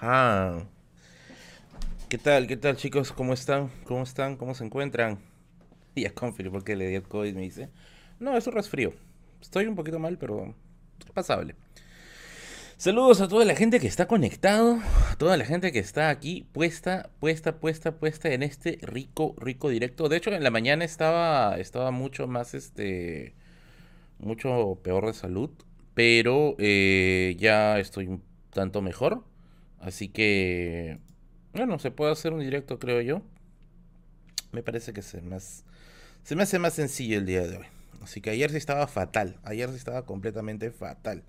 Ajá. ¿Qué tal? ¿Qué tal, chicos? ¿Cómo están? ¿Cómo están? ¿Cómo se encuentran? Y a Confir, porque le dio COVID, me dice. No, es un resfrío. Estoy un poquito mal, pero pasable. Saludos a toda la gente que está conectado, a toda la gente que está aquí puesta, puesta, puesta, puesta en este rico, rico directo. De hecho, en la mañana estaba, estaba mucho más, este, mucho peor de salud, pero eh, ya estoy un tanto mejor. Así que, bueno, se puede hacer un directo, creo yo. Me parece que se, más, se me hace más sencillo el día de hoy. Así que ayer sí estaba fatal, ayer sí estaba completamente fatal.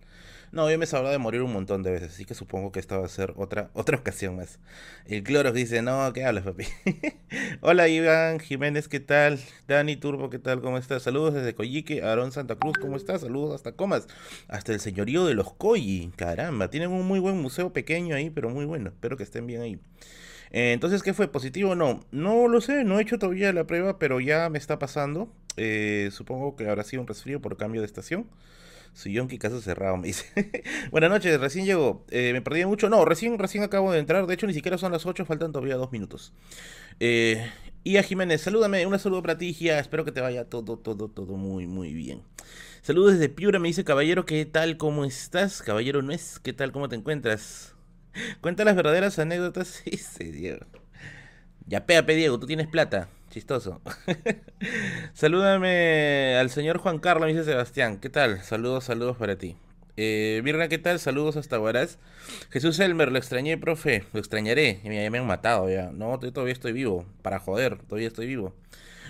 No, yo me he hablado de morir un montón de veces, así que supongo que esta va a ser otra, otra ocasión más. El Clorox dice, no, ¿qué hablas, papi? Hola, Iván Jiménez, ¿qué tal? Dani Turbo, ¿qué tal? ¿Cómo estás? Saludos desde Coyique, Aarón Santa Cruz, ¿cómo estás? Saludos hasta Comas, hasta el señorío de los Coyi. Caramba, tienen un muy buen museo pequeño ahí, pero muy bueno. Espero que estén bien ahí. Eh, entonces, ¿qué fue? ¿Positivo o no? No lo sé, no he hecho todavía la prueba, pero ya me está pasando. Eh, supongo que habrá sido un resfrío por cambio de estación. Su yonki caso cerrado, me dice. Buenas noches, recién llego. Eh, me perdí mucho. No, recién, recién acabo de entrar. De hecho, ni siquiera son las 8, faltan todavía dos minutos. Eh, a Jiménez, salúdame. Un saludo para ti, Gia. Espero que te vaya todo, todo, todo muy, muy bien. Saludos desde Piura, me dice Caballero, ¿qué tal? ¿Cómo estás? Caballero no es, ¿qué tal? ¿Cómo te encuentras? Cuenta las verdaderas anécdotas. Sí, Diego. Ya péate, Diego, tú tienes plata. Chistoso. Salúdame al señor Juan Carlos, me dice Sebastián. ¿Qué tal? Saludos, saludos para ti. Eh, ¿qué tal? Saludos hasta Huaraz. Jesús Elmer, lo extrañé, profe. Lo extrañaré. Me, me han matado ya. No, todavía estoy vivo. Para joder, todavía estoy vivo.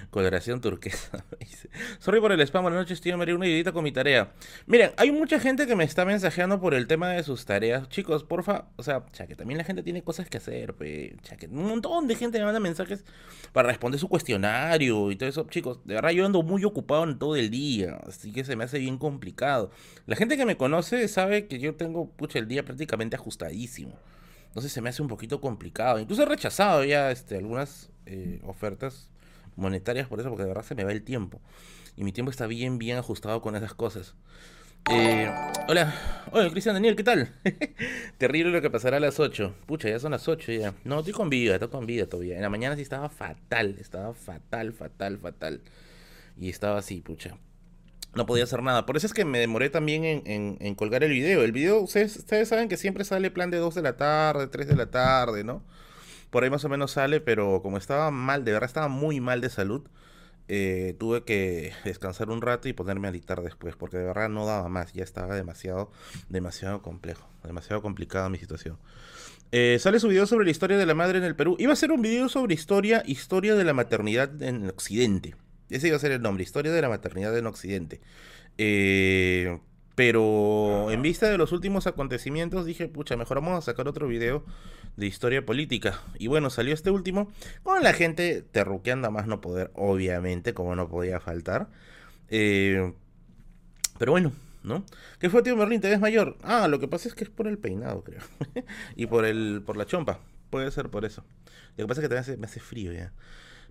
Coloración turquesa. Sorry por el spam, buenas noches, tío. Me haré una idita con mi tarea. Miren, hay mucha gente que me está mensajeando por el tema de sus tareas. Chicos, porfa, o sea, ya que también la gente tiene cosas que hacer, pues. que un montón de gente me manda mensajes para responder su cuestionario y todo eso. Chicos, de verdad yo ando muy ocupado en todo el día, así que se me hace bien complicado. La gente que me conoce sabe que yo tengo, pucha, el día prácticamente ajustadísimo. Entonces se me hace un poquito complicado. Incluso he rechazado ya este, algunas eh, ofertas monetarias por eso, porque de verdad se me va el tiempo. Y mi tiempo está bien, bien ajustado con esas cosas. Eh, hola, hola Cristian Daniel, ¿qué tal? Terrible lo que pasará a las 8. Pucha, ya son las 8 ya. No, estoy con vida, estoy con vida todavía. En la mañana sí estaba fatal, estaba fatal, fatal, fatal. Y estaba así, pucha. No podía hacer nada. Por eso es que me demoré también en, en, colgar el video. El video, ustedes, ustedes saben que siempre sale plan de 2 de la tarde, 3 de la tarde, ¿no? Por ahí más o menos sale, pero como estaba mal, de verdad estaba muy mal de salud, eh, tuve que descansar un rato y ponerme a editar después, porque de verdad no daba más, ya estaba demasiado, demasiado complejo, demasiado complicada mi situación. Eh, sale su video sobre la historia de la madre en el Perú. Iba a ser un video sobre historia, historia de la maternidad en Occidente. Ese iba a ser el nombre, historia de la maternidad en Occidente. Eh, pero en vista de los últimos acontecimientos dije, pucha, mejor vamos a sacar otro video de historia política. Y bueno, salió este último con la gente terruqueando a más no poder, obviamente, como no podía faltar. Eh, pero bueno, ¿no? ¿Qué fue, tío Merlín? ¿Te ves mayor? Ah, lo que pasa es que es por el peinado, creo. y por el por la chompa. Puede ser por eso. Lo que pasa es que también me hace frío ya.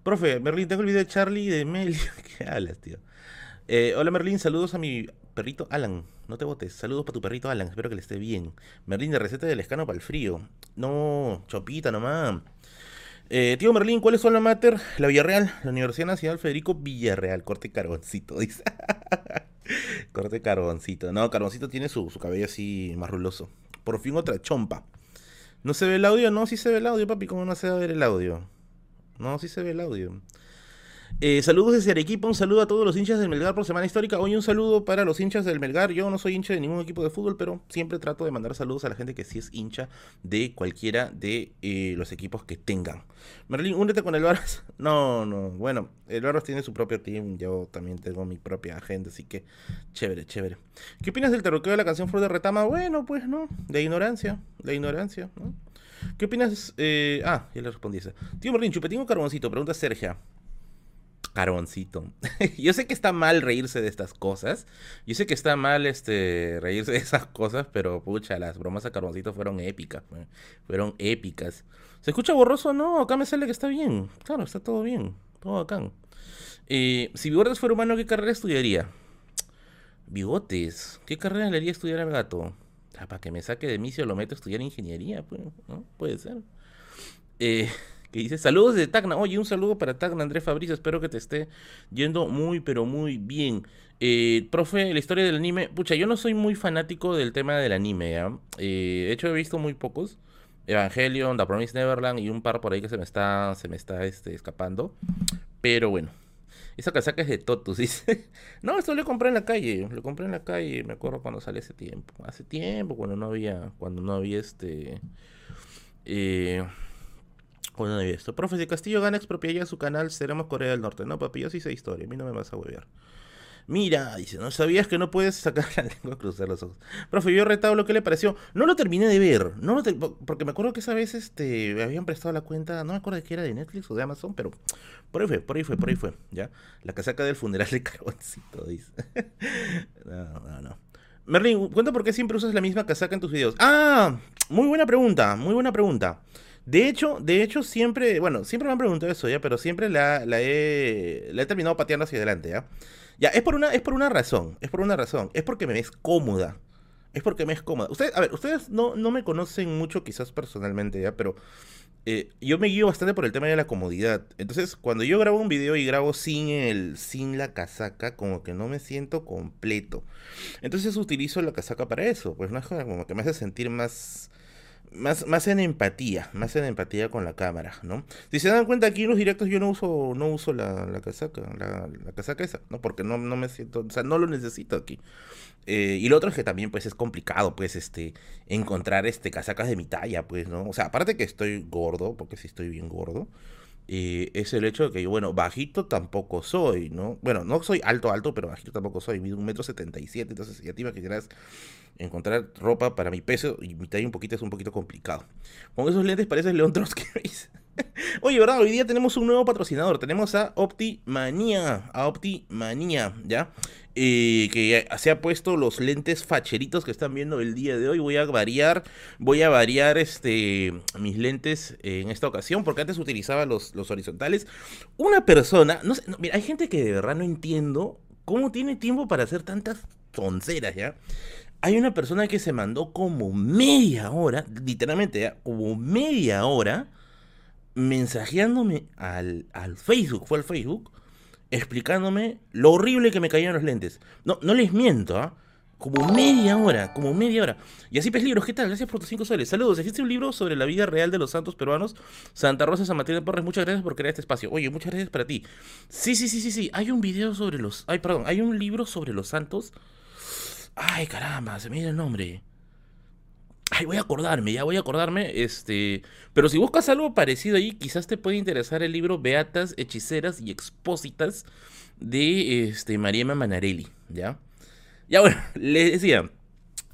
Profe, Merlín, tengo el video de Charlie y de Mel. ¿Qué hablas, tío? Eh, hola Merlín, saludos a mi perrito Alan. No te botes. Saludos para tu perrito Alan. Espero que le esté bien. Merlín de receta del escano para el frío. No, chopita nomás. Eh, tío Merlín, ¿cuál es su mater? La Villarreal, la Universidad Nacional Federico Villarreal. Corte carboncito, dice. Corte carboncito. No, carboncito tiene su, su cabello así más ruloso. Por fin otra chompa. ¿No se ve el audio? No, sí se ve el audio, papi. ¿Cómo no se va a ver el audio? No, sí se ve el audio. Eh, saludos desde Arequipa, un saludo a todos los hinchas del Melgar por Semana Histórica. Hoy un saludo para los hinchas del Melgar. Yo no soy hincha de ningún equipo de fútbol, pero siempre trato de mandar saludos a la gente que sí es hincha de cualquiera de eh, los equipos que tengan. Merlin, únete con el Barras. No, no, bueno, el Barras tiene su propio team, yo también tengo mi propia agenda, así que chévere, chévere. ¿Qué opinas del terroqueo de la canción Flor de Retama? Bueno, pues no, de ignorancia, de ignorancia, ¿no? ¿Qué opinas? Eh, ah, ya le respondí esa. Tío Merlin, chupetín o carboncito, pregunta Sergia. Carboncito. Yo sé que está mal reírse de estas cosas. Yo sé que está mal este reírse de esas cosas, pero pucha, las bromas a Carboncito fueron épicas. Fueron épicas. ¿Se escucha borroso? No, acá me sale que está bien. Claro, está todo bien. Todo acá. Eh, si Bigotes fuera humano, ¿qué carrera estudiaría? Bigotes. ¿Qué carrera le haría estudiar al gato? para que me saque de misio lo meto a estudiar ingeniería, pues, ¿no? Puede ser. Eh, que dice, saludos de Tacna. Oye, un saludo para Tacna, Andrés Fabricio. Espero que te esté yendo muy, pero muy bien. Eh, profe, la historia del anime. Pucha, yo no soy muy fanático del tema del anime. Eh, de hecho, he visto muy pocos. Evangelion, The Promised Neverland y un par por ahí que se me está, se me está este, escapando. Pero bueno. Esa casaca es de Totus, dice. no, esto lo compré en la calle. Lo compré en la calle, me acuerdo cuando salió hace tiempo. Hace tiempo, cuando no había. Cuando no había este. Eh, cuando no había esto. Profe, si Castillo gana expropiaría su canal, seremos Corea del Norte. No, papi, yo sí sé historia. A mí no me vas a huevear. Mira, dice, ¿no sabías que no puedes sacar la lengua a cruzar los ojos? Profe, yo retablo, ¿qué le pareció? No lo terminé de ver, no lo porque me acuerdo que esa vez este, me habían prestado la cuenta, no me acuerdo de qué era de Netflix o de Amazon, pero por ahí fue, por ahí fue, por ahí fue, ¿ya? La casaca del funeral de Carboncito, dice. no, no, no. Merlin, cuenta por qué siempre usas la misma casaca en tus videos. Ah, muy buena pregunta, muy buena pregunta. De hecho, de hecho, siempre, bueno, siempre me han preguntado eso, ¿ya? Pero siempre la, la, he, terminado pateando hacia adelante, ¿ya? Ya, es por una, es por una razón, es por una razón, es porque me es cómoda. Es porque me es cómoda. Ustedes, a ver, ustedes no, no me conocen mucho quizás personalmente, ¿ya? Pero eh, yo me guío bastante por el tema de la comodidad. Entonces, cuando yo grabo un video y grabo sin el, sin la casaca, como que no me siento completo. Entonces utilizo la casaca para eso. Pues no es como que me hace sentir más más, más en empatía, más en empatía con la cámara, ¿no? Si se dan cuenta aquí en los directos yo no uso, no uso la, la casaca, la, casaca esa, ¿no? Porque no, no me siento, o sea, no lo necesito aquí. Eh, y lo otro es que también, pues, es complicado, pues, este, encontrar, este, casacas de mi talla, pues, ¿no? O sea, aparte que estoy gordo, porque sí estoy bien gordo, eh, es el hecho de que yo, bueno, bajito tampoco soy, ¿no? Bueno, no soy alto, alto, pero bajito tampoco soy, mido un metro setenta y siete, entonces ya te imaginarás encontrar ropa para mi peso y mi talla un poquito es un poquito complicado. Con esos lentes parece León Trotsky. Oye, ¿verdad? Hoy día tenemos un nuevo patrocinador. Tenemos a Optimanía. A Optimanía, ¿ya? Eh, que se ha puesto los lentes facheritos que están viendo el día de hoy. Voy a variar, voy a variar este, mis lentes en esta ocasión, porque antes utilizaba los, los horizontales. Una persona, no mira, hay gente que de verdad no entiendo cómo tiene tiempo para hacer tantas tonceras, ¿ya? Hay una persona que se mandó como media hora, literalmente, como media hora, mensajeándome al, al, Facebook, fue al Facebook, explicándome lo horrible que me caían los lentes. No, no les miento, ¿ah? Como media hora, como media hora. Y así pues libros, ¿qué tal? Gracias por tus cinco soles. Saludos, existe un libro sobre la vida real de los santos peruanos. Santa Rosa, San Martín de Porres, muchas gracias por crear este espacio. Oye, muchas gracias para ti. Sí, sí, sí, sí, sí. Hay un video sobre los... Ay, perdón, hay un libro sobre los santos Ay, caramba, se me viene el nombre. Ay, voy a acordarme, ya voy a acordarme. Este. Pero si buscas algo parecido ahí, quizás te puede interesar el libro Beatas, Hechiceras y Expósitas de este, Mariema Manarelli, ¿ya? Ya bueno, le decía.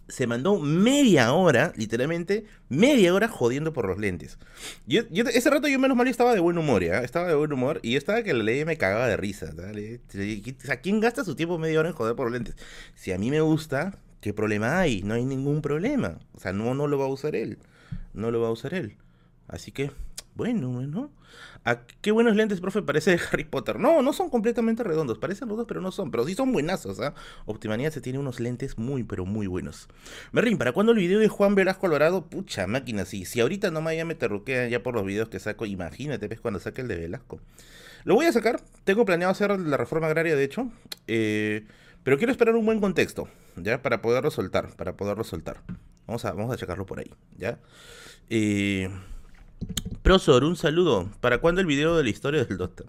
Se mandó media hora, literalmente, media hora jodiendo por los lentes. Yo, yo ese rato yo menos mal estaba de buen humor, ¿ya? Estaba de buen humor y yo estaba que la ley me cagaba de risa. O ¿quién gasta su tiempo media hora en joder por los lentes? Si a mí me gusta, ¿qué problema hay? No hay ningún problema. O sea, no, no lo va a usar él. No lo va a usar él. Así que, bueno, bueno. ¿A qué buenos lentes, profe? Parece de Harry Potter. No, no son completamente redondos. Parecen redondos, pero no son. Pero sí son buenazos, ¿ah? Optimanía se tiene unos lentes muy, pero muy buenos. Merrin, ¿para cuándo el video de Juan Velasco Colorado? Pucha, máquina, sí. Si ahorita no me me terruquean ya por los videos que saco, imagínate, ves cuando saque el de Velasco. Lo voy a sacar. Tengo planeado hacer la reforma agraria, de hecho. Eh, pero quiero esperar un buen contexto, ¿ya? Para poderlo soltar, para poderlo soltar. Vamos a, vamos a checarlo por ahí, ¿ya? Eh... Prosor, un saludo. ¿Para cuándo el video de la historia del Doctor?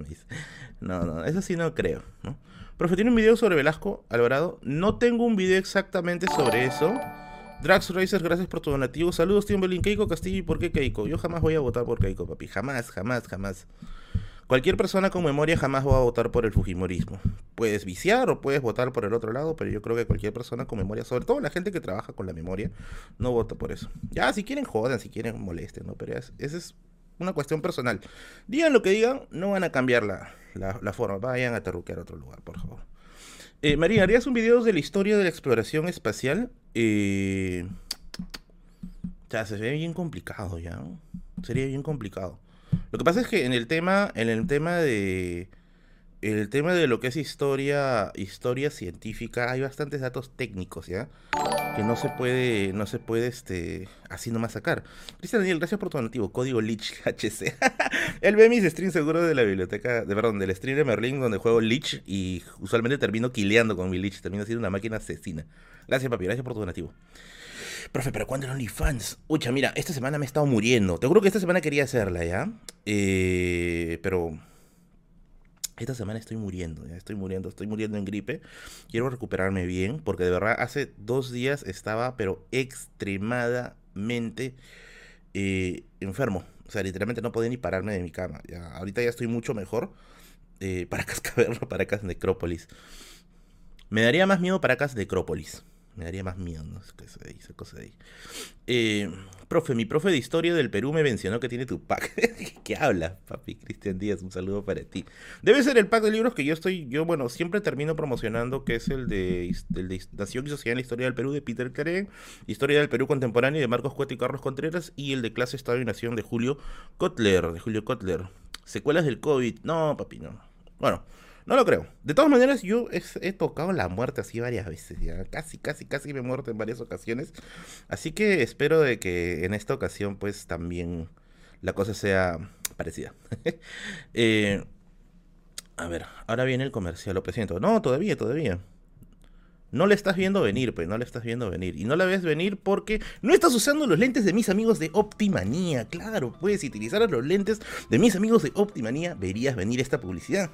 No, no, eso sí no creo. ¿no? Profe, ¿tiene un video sobre Velasco Alvarado? No tengo un video exactamente sobre eso. Drax Racer, gracias por tu donativo. Saludos, Timberlin, Keiko Castillo. ¿Y por qué Keiko? Yo jamás voy a votar por Keiko, papi. Jamás, jamás, jamás. Cualquier persona con memoria jamás va a votar por el Fujimorismo. Puedes viciar o puedes votar por el otro lado, pero yo creo que cualquier persona con memoria, sobre todo la gente que trabaja con la memoria, no vota por eso. Ya, si quieren jodan, si quieren molesten, ¿no? Pero esa es una cuestión personal. Digan lo que digan, no van a cambiar la, forma. Vayan a terruquear a otro lugar, por favor. Eh, María, ¿harías un video de la historia de la exploración espacial? Eh... O sea, se ve bien complicado ya. Sería bien complicado. Lo que pasa es que en el tema, en el tema de el tema de lo que es historia, historia científica, hay bastantes datos técnicos, ¿ya? Que no se puede, no se puede, este, así nomás sacar. Cristian Daniel, gracias por tu donativo, código Lich HC. Él ve mis streams seguro de la biblioteca, de perdón, del stream de Merlin donde juego Lich y usualmente termino quileando con mi Lich, termino siendo una máquina asesina. Gracias, papi, gracias por tu donativo. Profe, ¿pero cuándo el OnlyFans? Ucha, mira, esta semana me he estado muriendo. Te juro que esta semana quería hacerla, ¿ya? Eh, pero esta semana estoy muriendo, ya estoy muriendo, estoy muriendo en gripe. Quiero recuperarme bien, porque de verdad hace dos días estaba, pero extremadamente eh, enfermo. O sea, literalmente no podía ni pararme de mi cama. Ya, ahorita ya estoy mucho mejor. Eh, Paracas Caverna, Paracas Necrópolis. Me daría más miedo Paracas Necrópolis. Me daría más miedo, no qué se dice, cosa de ahí. Eh, profe, mi profe de historia del Perú me mencionó que tiene tu pack. ¿Qué habla, papi? Cristian Díaz, un saludo para ti. Debe ser el pack de libros que yo estoy, yo, bueno, siempre termino promocionando, que es el de, el de Nación y Sociedad en la Historia del Perú de Peter Claren, Historia del Perú Contemporáneo de Marcos Cueto y Carlos Contreras, y el de Clase Estado y Nación de Julio Kotler, de Julio Kotler. Secuelas del COVID. No, papi, no. Bueno. No lo creo. De todas maneras, yo he, tocado la muerte así varias veces. Ya. Casi, casi, casi me he muerto en varias ocasiones. Así que espero de que en esta ocasión, pues también la cosa sea parecida. Eh, a ver, ahora viene el comercial, lo presento. No, todavía, todavía. No le estás viendo venir, pues no le estás viendo venir. Y no la ves venir porque no estás usando los lentes de mis amigos de Optimanía. Claro, pues si utilizaras los lentes de mis amigos de Optimanía, verías venir esta publicidad.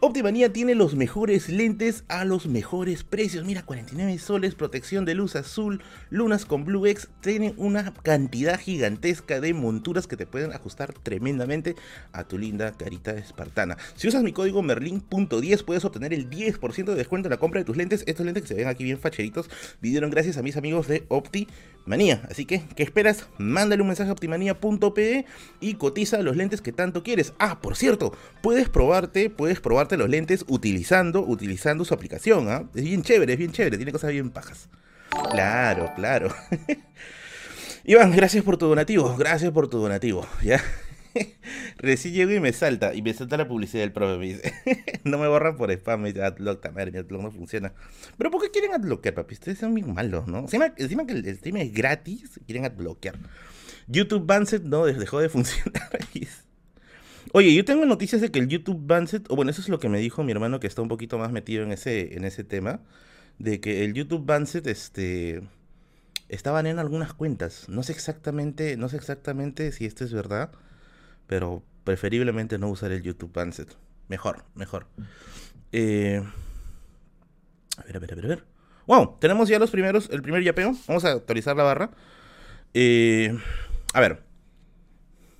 Optimanía tiene los mejores lentes a los mejores precios. Mira, 49 soles, protección de luz azul, lunas con Blue X. Tienen una cantidad gigantesca de monturas que te pueden ajustar tremendamente a tu linda carita espartana. Si usas mi código Merlin.10 puedes obtener el 10% de descuento en la compra de tus lentes. Estos lentes que se aquí bien facheritos vinieron gracias a mis amigos de Optimanía. Así que, ¿qué esperas? Mándale un mensaje a optimanía.pe y cotiza los lentes que tanto quieres. Ah, por cierto, puedes probarte, puedes probarte los lentes utilizando, utilizando su aplicación. ¿ah? Es bien chévere, es bien chévere, tiene cosas bien pajas. Claro, claro. Iván, gracias por tu donativo, gracias por tu donativo, ¿ya? Recién llego y me salta, y me salta la publicidad del profe, me dice, no me borran por spam, Adblock, madre, mi Adblock no funciona. Pero ¿por qué quieren adbloquear, papi? Ustedes son bien malos, ¿no? Encima, encima que el stream es gratis, quieren adbloquear. YouTube Banset no dejó de funcionar. Oye, yo tengo noticias de que el YouTube Banset, o bueno, eso es lo que me dijo mi hermano que está un poquito más metido en ese, en ese tema, de que el YouTube Banset, este, estaban en algunas cuentas. No sé exactamente, no sé exactamente si esto es verdad, pero preferiblemente no usar el YouTube Banset. Mejor, mejor. Eh, a ver, a ver, a ver, a ver. Wow, tenemos ya los primeros, el primer yapeo. Vamos a actualizar la barra. Eh, a ver.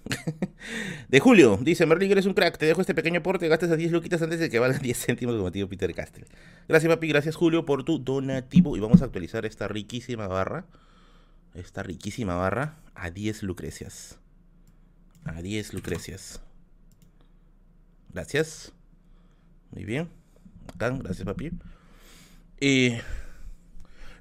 de Julio, dice Merlin, eres un crack, te dejo este pequeño aporte, gastes a 10 luquitas antes de que valgan 10 céntimos como tío Peter Castle. Gracias papi, gracias Julio por tu donativo y vamos a actualizar esta riquísima barra, esta riquísima barra a 10 lucrecias. A 10 lucrecias. Gracias. Muy bien. Acá, gracias papi. Eh,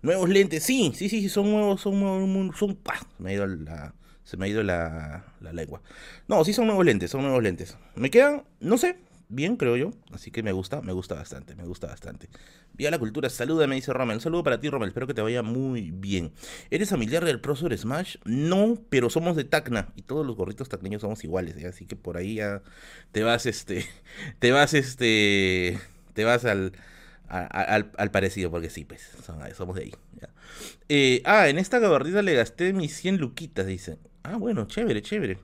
nuevos lentes, sí, sí, sí, son nuevos, son nuevos, son, me ha ido la se me ha ido la, lengua. No, sí son nuevos lentes, son nuevos lentes. Me quedan, no sé, bien, creo yo. Así que me gusta, me gusta bastante, me gusta bastante. Viva la cultura, saluda, me dice Rommel. Un saludo para ti, Rommel. Espero que te vaya muy bien. ¿Eres familiar del Profesor Smash? No, pero somos de Tacna. Y todos los gorritos tacneños somos iguales, ¿eh? Así que por ahí ya te vas, este. Te vas, este. Te vas al. al, parecido, porque sí, pues, somos de ahí. Eh, ah, en esta gabardina le gasté mis 100 luquitas, dice. Ah, bueno, chévere, chévere.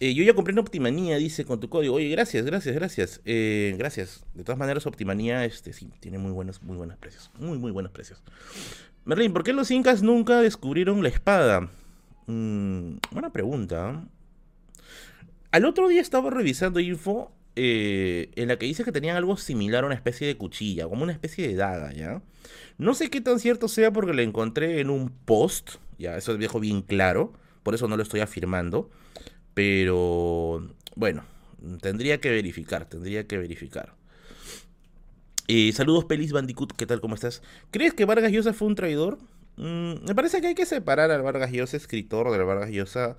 Eh, yo ya compré en Optimanía, dice, con tu código. Oye, gracias, gracias, gracias. Eh, gracias. De todas maneras, Optimanía, este, sí, tiene muy buenos, muy buenos precios. Muy, muy buenos precios. Merlin, ¿por qué los incas nunca descubrieron la espada? Mm, buena pregunta. Al otro día estaba revisando info eh, en la que dice que tenían algo similar a una especie de cuchilla, como una especie de daga, ¿ya? No sé qué tan cierto sea porque la encontré en un post, ya, eso es viejo bien claro por eso no lo estoy afirmando, pero bueno, tendría que verificar, tendría que verificar. Eh, saludos Pelis Bandicoot, ¿qué tal? ¿Cómo estás? ¿Crees que Vargas Llosa fue un traidor? Mm, me parece que hay que separar al Vargas Llosa escritor del Vargas Llosa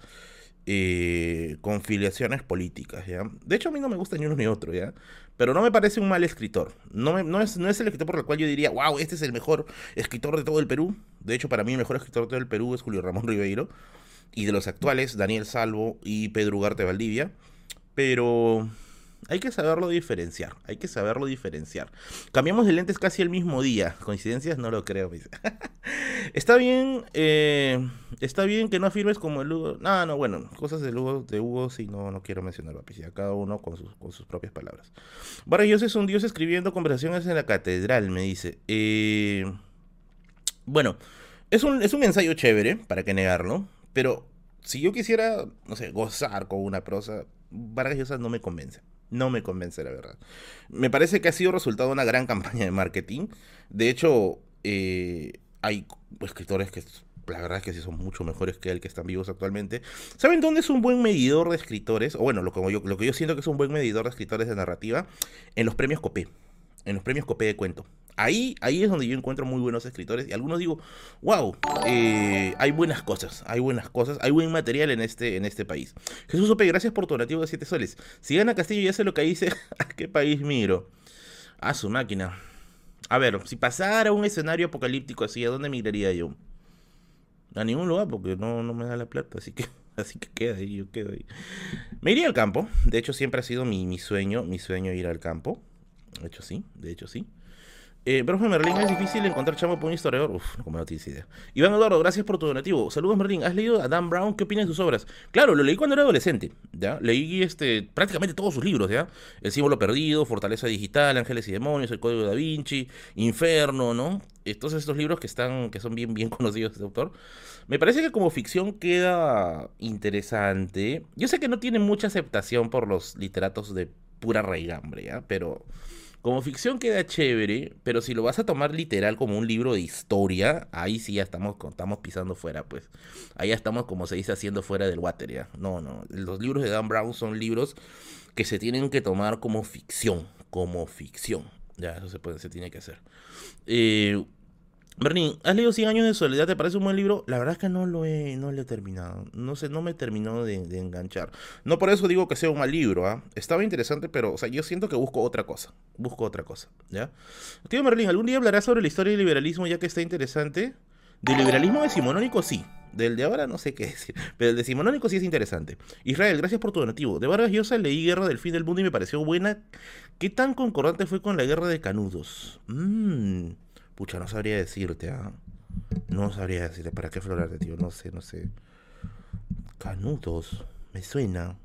eh, con filiaciones políticas, ¿ya? De hecho, a mí no me gusta ni uno ni otro, ¿ya? Pero no me parece un mal escritor. No, no, es, no es el escritor por el cual yo diría, wow, este es el mejor escritor de todo el Perú. De hecho, para mí el mejor escritor de todo el Perú es Julio Ramón Ribeiro. Y de los actuales, Daniel Salvo y Pedro Ugarte Valdivia. Pero hay que saberlo diferenciar, hay que saberlo diferenciar. Cambiamos de lentes casi el mismo día. Coincidencias no lo creo. está bien, eh, está bien que no afirmes como el Hugo. No, no, bueno, cosas de Hugo, de Hugo sí no, no quiero mencionar, papi. Cada uno con sus, con sus propias palabras. Dios es un dios escribiendo conversaciones en la catedral, me dice. Eh, bueno, es un, es un ensayo chévere, para qué negarlo. Pero si yo quisiera, no sé, gozar con una prosa, Vargas Llosa no me convence. No me convence, la verdad. Me parece que ha sido resultado de una gran campaña de marketing. De hecho, eh, hay escritores que la verdad es que sí son mucho mejores que el que están vivos actualmente. ¿Saben dónde es un buen medidor de escritores? O bueno, lo que yo, lo que yo siento que es un buen medidor de escritores de narrativa, en los premios Copé. En los premios Copé de cuento. Ahí, ahí es donde yo encuentro muy buenos escritores y algunos digo, wow, eh, hay buenas cosas, hay buenas cosas, hay buen material en este, en este país. Jesús Ope, gracias por tu donativo de 7 soles. Si gana Castillo ya sé lo que dice, ¿a qué país miro? A su máquina. A ver, si pasara un escenario apocalíptico así, ¿a dónde migraría yo? A ningún lugar porque no, no me da la plata, así que así que queda ahí, yo quedo ahí. Me iría al campo, de hecho siempre ha sido mi, sueño, mi sueño ir al campo. De hecho sí, de hecho sí. Eh, profe Merlín, es difícil encontrar chamo por un historiador. Uf, como no tienes idea. Iván Eduardo, gracias por tu donativo. Saludos, Merlín. ¿Has leído a Dan Brown? ¿Qué opinas de sus obras? Claro, lo leí cuando era adolescente. ¿ya? Leí este, prácticamente todos sus libros. ¿ya? El símbolo perdido, Fortaleza Digital, Ángeles y Demonios, El Código da Vinci, Inferno, ¿no? Todos estos libros que, están, que son bien, bien conocidos de este autor. Me parece que como ficción queda interesante. Yo sé que no tiene mucha aceptación por los literatos de pura raigambre, ¿ya? Pero como ficción queda chévere, pero si lo vas a tomar literal como un libro de historia, ahí sí ya estamos, estamos pisando fuera, pues. Ahí ya estamos, como se dice, haciendo fuera del water, ¿ya? No, no. Los libros de Dan Brown son libros que se tienen que tomar como ficción, como ficción. Ya, eso se, puede, se tiene que hacer. Eh, Bernie, ¿has leído 100 años de soledad? ¿Te parece un buen libro? La verdad es que no lo he, no lo he terminado. No sé, no me terminó de, enganchar. No por eso digo que sea un mal libro, ¿ah? Estaba interesante, pero, o sea, yo siento que busco otra cosa. Busco otra cosa, ¿ya? Tío Merlín, ¿algún día hablarás sobre la historia del liberalismo ya que está interesante? Del liberalismo decimonónico sí. Del de ahora no sé qué decir. Pero el decimonónico sí es interesante. Israel, gracias por tu donativo. De Vargas Llosa leí Guerra del Fin del Mundo y me pareció buena. ¿Qué tan concordante fue con la Guerra de Canudos? Mmm... Pucha, no sabría decirte, ¿ah? No sabría decirte para qué de tío. No sé, no sé. Canutos. Me suena.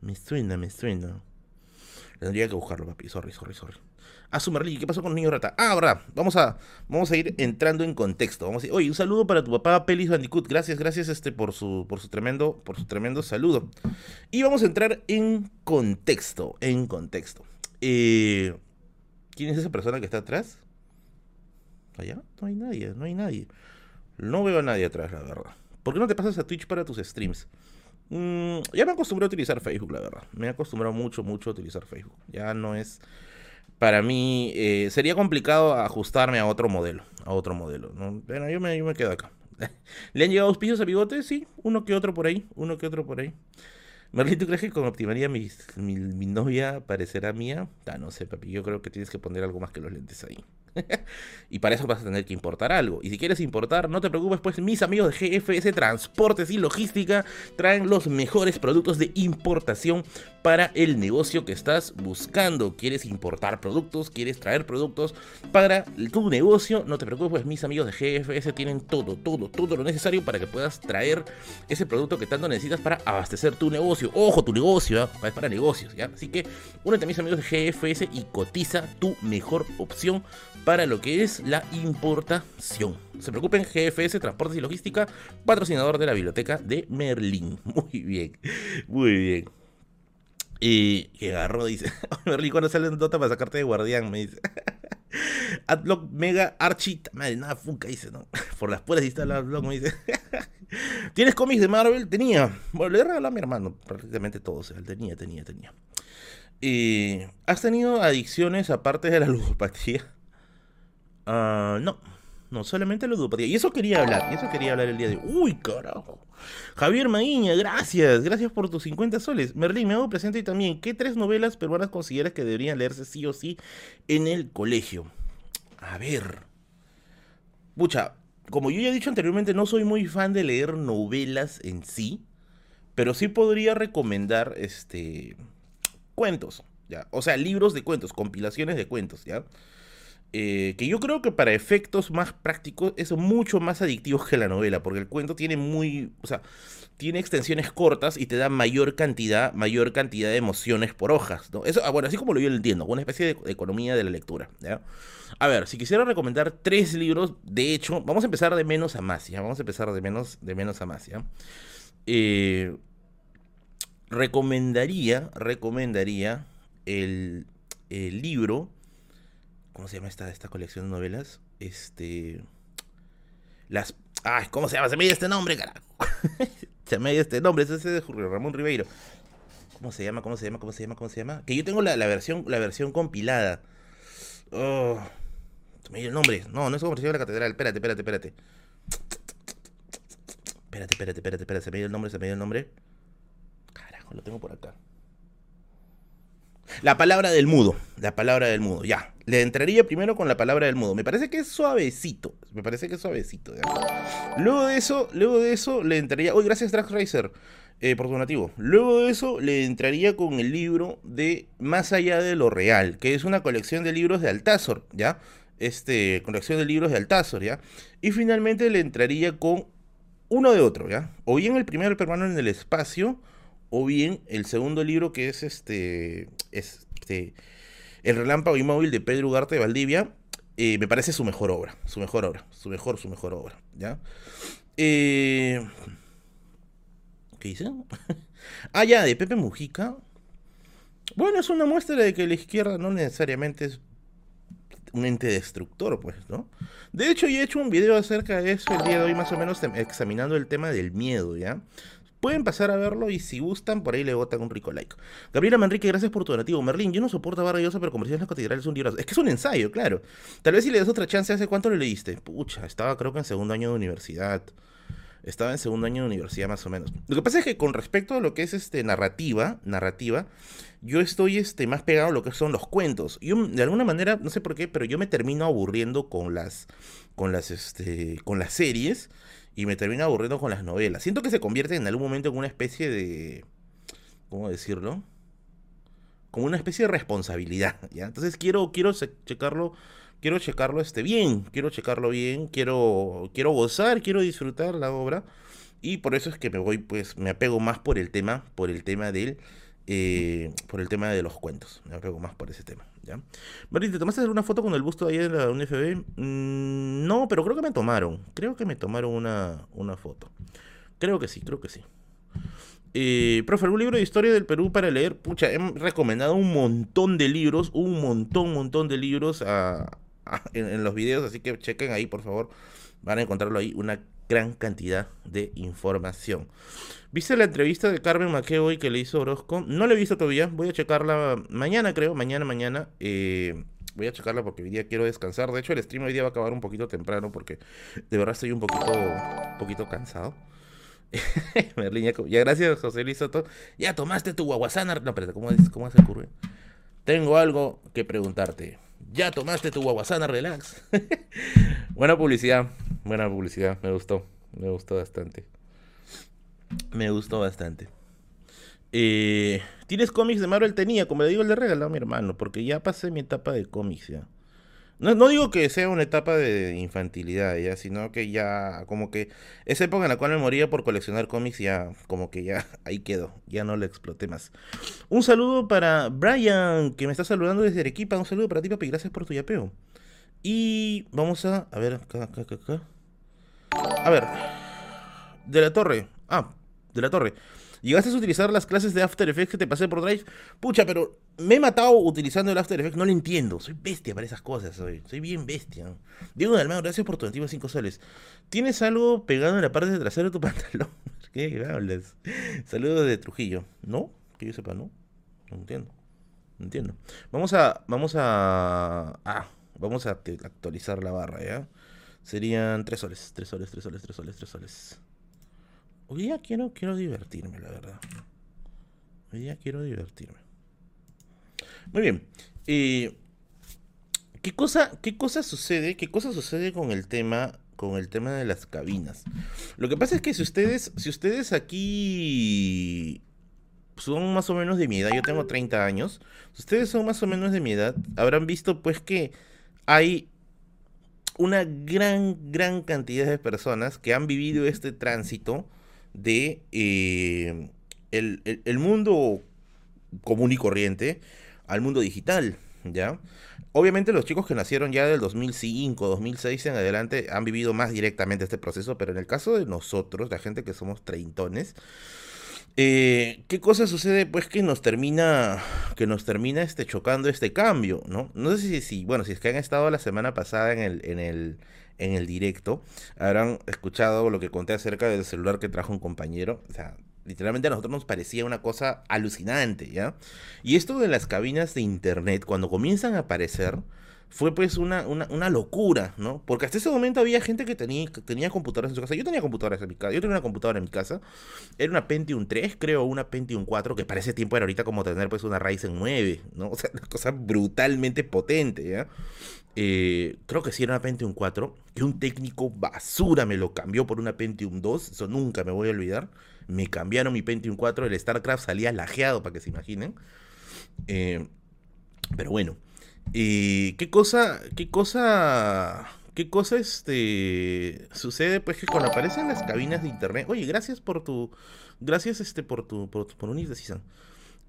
Me suena, me suena. Tendría que buscarlo, papi. Sorry, sorry, sorry. Ah, ¿qué pasó con el niño rata? Ah, verdad. Vamos a, vamos a ir entrando en contexto. Vamos a oye, un saludo para tu papá Pelis Bandicoot. Gracias, gracias este, por, su, por, su tremendo, por su tremendo saludo. Y vamos a entrar en contexto. En contexto. Eh, ¿Quién es esa persona que está atrás? Allá no hay nadie, no hay nadie. No veo a nadie atrás, la verdad. ¿Por qué no te pasas a Twitch para tus streams? Mm, ya me acostumbré a utilizar Facebook, la verdad. Me he acostumbrado mucho, mucho a utilizar Facebook. Ya no es... Para mí eh, sería complicado ajustarme a otro modelo. A otro modelo. ¿no? Pero yo me, yo me quedo acá. ¿Le han llegado auspicios a bigote? Sí, uno que otro por ahí. Uno que otro por ahí. Merlin, ¿tú crees que con optimaría mi, mi, novia parecerá mía? Ah, no sé, papi. Yo creo que tienes que poner algo más que los lentes ahí. y para eso vas a tener que importar algo. Y si quieres importar, no te preocupes, pues mis amigos de GFS Transportes y Logística traen los mejores productos de importación para el negocio que estás buscando. ¿Quieres importar productos? ¿Quieres traer productos para tu negocio? No te preocupes, mis amigos de GFS tienen todo, todo, todo lo necesario para que puedas traer ese producto que tanto necesitas para abastecer tu negocio. Ojo, tu negocio, ¿eh? es para negocios, ¿ya? Así que únete a mis amigos de GFS y cotiza tu mejor opción para lo que es la importación. Se preocupen, GFS, Transportes y Logística, patrocinador de la biblioteca de Merlín. Muy bien, muy bien. Y que agarró, dice. Merlín, cuando sale en Dota para sacarte de guardián, me dice. Adblock Mega Archie. Madre, nada funca, dice, ¿no? Por las puras está el Adblock, me dice. ¿Tienes cómics de Marvel? Tenía. Bueno, le regaló a mi hermano prácticamente todos. Él tenía, tenía, tenía. Y ¿Has tenido adicciones aparte de la ludopatía? Ah, no, no, solamente ludopatía. Y eso quería hablar, y eso quería hablar el día de hoy. Uy, carajo. Javier Maguiña, gracias, gracias por tus 50 soles. Merlín, me hago presente y también, ¿qué tres novelas peruanas consideras que deberían leerse sí o sí en el colegio? A ver. Pucha, como yo ya he dicho anteriormente, no soy muy fan de leer novelas en sí, pero sí podría recomendar este cuentos, ¿ya? O sea, libros de cuentos, compilaciones de cuentos, ¿ya? Eh, que yo creo que para efectos más prácticos es mucho más adictivo que la novela, porque el cuento tiene muy, o sea, tiene extensiones cortas y te da mayor cantidad, mayor cantidad de emociones por hojas, ¿no? Eso, ah, bueno, así como lo yo lo entiendo, una especie de economía de la lectura, ¿ya? A ver, si quisiera recomendar tres libros, de hecho, vamos a empezar de menos a más, ¿ya? Vamos a empezar de menos, de menos a más, ¿ya? Eh, recomendaría, recomendaría el, el libro ¿Cómo se llama esta, esta colección de novelas? Este. Las. ¡Ay! ¿Cómo se llama? Se me dio este nombre, carajo. se me dio este nombre, ese es Ramón Ribeiro. ¿Cómo se llama? ¿Cómo se llama? ¿Cómo se llama? ¿Cómo se llama? Que yo tengo la, versión, la versión compilada. Oh, se me dio el nombre. No, no es Conversación de la Catedral. Espérate, espérate, espérate. Espérate, espérate, espérate, espérate. Se me dio el nombre, se me dio el nombre. Carajo, lo tengo por acá. La palabra del mudo. La palabra del mudo, ya. Le entraría primero con la palabra del mudo. Me parece que es suavecito. Me parece que es suavecito. Luego de eso, luego de eso le entraría. Uy, gracias Drax Racer eh, por tu nativo. Luego de eso le entraría con el libro de Más allá de lo real, que es una colección de libros de Altazor, ¿ya? Este, colección de libros de Altazor, ¿ya? Y finalmente le entraría con uno de otro, ¿ya? O bien el primero peruano en el espacio o bien el segundo libro que es este, este El relámpago inmóvil de Pedro Ugarte de Valdivia, eh, me parece su mejor obra, su mejor obra, su mejor, su mejor obra, ¿ya? Eh, ¿Qué dice? ah, ya, de Pepe Mujica. Bueno, es una muestra de que la izquierda no necesariamente es un ente destructor, pues, ¿no? De hecho, he hecho un video acerca de eso el día de hoy, más o menos examinando el tema del miedo, ¿ya? Pueden pasar a verlo y si gustan, por ahí le botan un rico like. Gabriela Manrique, gracias por tu donativo. Merlín, yo no soporto Barra pero Conversaciones en la Catedral es un. Es que es un ensayo, claro. Tal vez si le das otra chance, ¿hace cuánto lo leíste? Pucha, estaba creo que en segundo año de universidad. Estaba en segundo año de universidad más o menos. Lo que pasa es que con respecto a lo que es este narrativa, narrativa, yo estoy este más pegado a lo que son los cuentos. Yo de alguna manera, no sé por qué, pero yo me termino aburriendo con las con las este con las series y me termino aburriendo con las novelas. Siento que se convierte en algún momento en una especie de... ¿Cómo decirlo? Como una especie de responsabilidad, ¿ya? Entonces quiero, quiero checarlo, quiero checarlo este, bien, quiero checarlo bien, quiero, quiero gozar, quiero disfrutar la obra. Y por eso es que me voy, pues, me apego más por el tema, por el tema del eh, por el tema de los cuentos. Me apego más por ese tema. ¿ya? ¿te tomaste alguna foto con el busto ahí en la UNFB? Mm, no, pero creo que me tomaron. Creo que me tomaron una, una foto. Creo que sí, creo que sí. Eh, profe, ¿algún libro de historia del Perú para leer? Pucha, he recomendado un montón de libros, un montón, montón de libros en, en, los videos, así que chequen ahí, por favor. Van a encontrarlo ahí, una gran cantidad de información. ¿Viste la entrevista de Carmen hoy que le hizo Orozco? No la he visto todavía, voy a checarla mañana creo, mañana, mañana. Eh, voy a checarla porque hoy día quiero descansar. De hecho, el stream hoy día va a acabar un poquito temprano porque de verdad estoy un poquito, un poquito cansado. Merlín, ya, gracias José Luis Soto. Ya tomaste tu guaguasana. No, espérate, ¿cómo, es, ¿cómo se ocurre? Tengo algo que preguntarte. ¿Ya tomaste tu guaguasana relax? buena publicidad, buena publicidad, me gustó, me gustó bastante. Me gustó bastante. Eh, ¿Tienes cómics de Marvel? Tenía, como le digo, el de regalado a mi hermano, porque ya pasé mi etapa de cómics ya. No, digo que sea una etapa de infantilidad, ya, sino que ya, como que esa época en la cual me moría por coleccionar cómics, ya, como que ya ahí quedó, ya no le exploté más. Un saludo para Brian, que me está saludando desde Arequipa. Un saludo para ti, papi, gracias por tu yapeo. Y vamos a, a ver, acá, acá, acá. A ver, de la torre. Ah, de la torre. ¿Llegaste a utilizar las clases de After Effects que te pasé por Drive? Pucha, pero me he matado utilizando el After Effects, no lo entiendo. Soy bestia para esas cosas, soy, soy bien bestia. Diego Dalmado, gracias por tu antiguo 5 soles. ¿Tienes algo pegado en la parte de trasero de tu pantalón? ¿Qué hablas? Saludos de Trujillo. ¿No? Que yo sepa, ¿no? No entiendo. No entiendo. Vamos a. Vamos a. Ah, vamos a actualizar la barra, ¿ya? Serían 3 soles, 3 soles, 3 soles, 3 soles, 3 soles. Hoy día quiero, quiero divertirme, la verdad. Hoy día quiero divertirme. Muy bien. Eh, ¿qué, cosa, ¿Qué cosa sucede? ¿Qué cosa sucede con el tema con el tema de las cabinas? Lo que pasa es que si ustedes, si ustedes aquí son más o menos de mi edad, yo tengo 30 años, si ustedes son más o menos de mi edad, habrán visto pues que hay una gran, gran cantidad de personas que han vivido este tránsito de eh, el, mundo común y corriente al mundo digital, ¿ya? Obviamente los chicos que nacieron ya del 2005, 2006 en adelante han vivido más directamente este proceso, pero en el caso de nosotros, la gente que somos treintones, eh, ¿Qué cosa sucede? Pues que nos termina, que nos termina este, chocando este cambio, ¿no? No sé si, si, bueno, si es que han estado la semana pasada en el, en el, en el directo, habrán escuchado lo que conté acerca del celular que trajo un compañero. O sea, literalmente a nosotros nos parecía una cosa alucinante, ¿ya? Y esto de las cabinas de internet, cuando comienzan a aparecer, fue pues una, una, locura, ¿no? Porque hasta ese momento había gente que tenía, tenía computadoras en su casa. Yo tenía computadoras en mi casa. Yo tenía una computadora en mi casa. Era una Pentium 3, creo, una Pentium 4, que para ese tiempo era ahorita como tener pues una Ryzen 9, ¿no? O sea, una cosa brutalmente potente, ¿ya? Eh, creo que sí era una Pentium 4, que un técnico basura me lo cambió por una Pentium 2, eso nunca me voy a olvidar. Me cambiaron mi Pentium 4, el StarCraft salía lajeado, para que se imaginen. Eh, pero bueno. ¿Y qué cosa, qué cosa, qué cosa este sucede? Pues que cuando aparecen las cabinas de internet, oye, gracias por tu, gracias este por tu, por, por unirte, Cisan.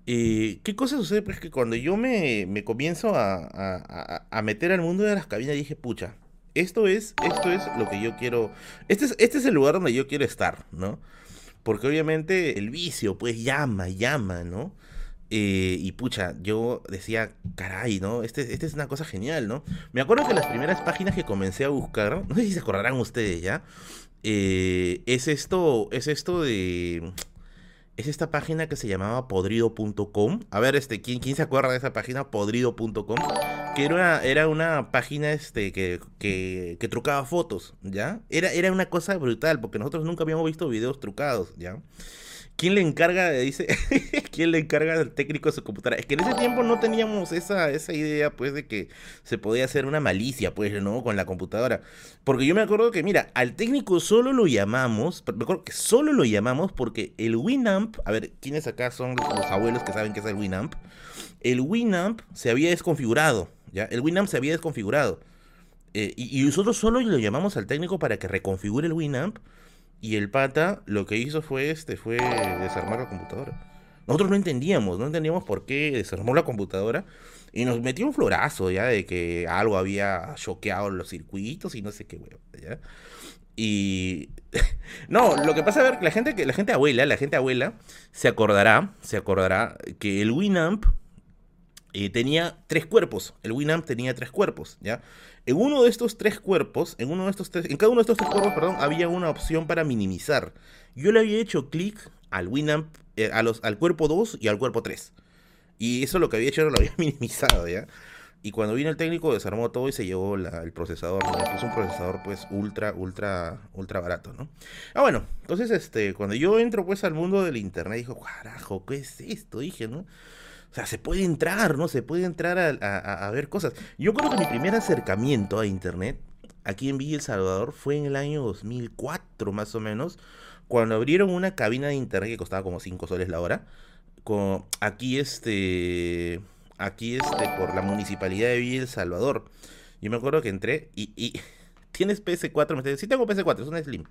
¿Qué cosa sucede? Pues que cuando yo me, me comienzo a, a, a, meter al mundo de las cabinas, dije, pucha, esto es, esto es lo que yo quiero, este es, este es el lugar donde yo quiero estar, ¿no? Porque obviamente el vicio, pues llama, llama, ¿no? Eh, y pucha, yo decía, caray, ¿no? Este, este es una cosa genial, ¿no? Me acuerdo que las primeras páginas que comencé a buscar, no sé si se acordarán ustedes ya, eh, es esto, es esto de... Es esta página que se llamaba podrido.com. A ver, este, ¿quién, ¿quién se acuerda de esa página? Podrido.com. Que era una, era una página este, que, que, que trucaba fotos, ¿ya? Era, era una cosa brutal, porque nosotros nunca habíamos visto videos trucados, ¿ya? ¿Quién le encarga, dice, quién le encarga al técnico de su computadora? Es que en ese tiempo no teníamos esa, esa idea, pues, de que se podía hacer una malicia, pues, ¿no? Con la computadora. Porque yo me acuerdo que, mira, al técnico solo lo llamamos, me acuerdo que solo lo llamamos porque el Winamp, a ver, ¿quiénes acá son los abuelos que saben qué es el Winamp? El Winamp se había desconfigurado, ¿ya? El Winamp se había desconfigurado. Eh, y, y nosotros solo lo llamamos al técnico para que reconfigure el Winamp y el pata lo que hizo fue este fue desarmar la computadora. Nosotros no entendíamos, no entendíamos por qué desarmó la computadora y nos metió un florazo ya de que algo había choqueado los circuitos y no sé qué huevo, ¿ya? Y no, lo que pasa es ver la gente que la gente abuela, la gente abuela se acordará, se acordará que el Winamp eh, tenía tres cuerpos. El Winamp tenía tres cuerpos, ¿ya? En uno de estos tres cuerpos, en uno de estos tres, en cada uno de estos tres cuerpos, perdón, había una opción para minimizar. Yo le había hecho clic al Winamp, eh, al cuerpo 2 y al cuerpo 3. Y eso lo que había hecho era lo había minimizado, ¿ya? Y cuando vino el técnico desarmó todo y se llevó el procesador, Es un procesador pues ultra, ultra, ultra barato, ¿no? Ah, bueno, entonces este, cuando yo entro pues al mundo del internet, dijo, carajo, ¿qué es esto? Dije, ¿no? O sea, se puede entrar, ¿no? Se puede entrar a, ver cosas. Yo creo que mi primer acercamiento a Internet aquí en Villa El Salvador fue en el año 2004 más o menos, cuando abrieron una cabina de Internet que costaba como 5 soles la hora. Con, aquí este aquí este por la municipalidad de Villa El Salvador. Yo me acuerdo que entré y, tienes PS4, me dice, sí tengo PS4, es una Slim.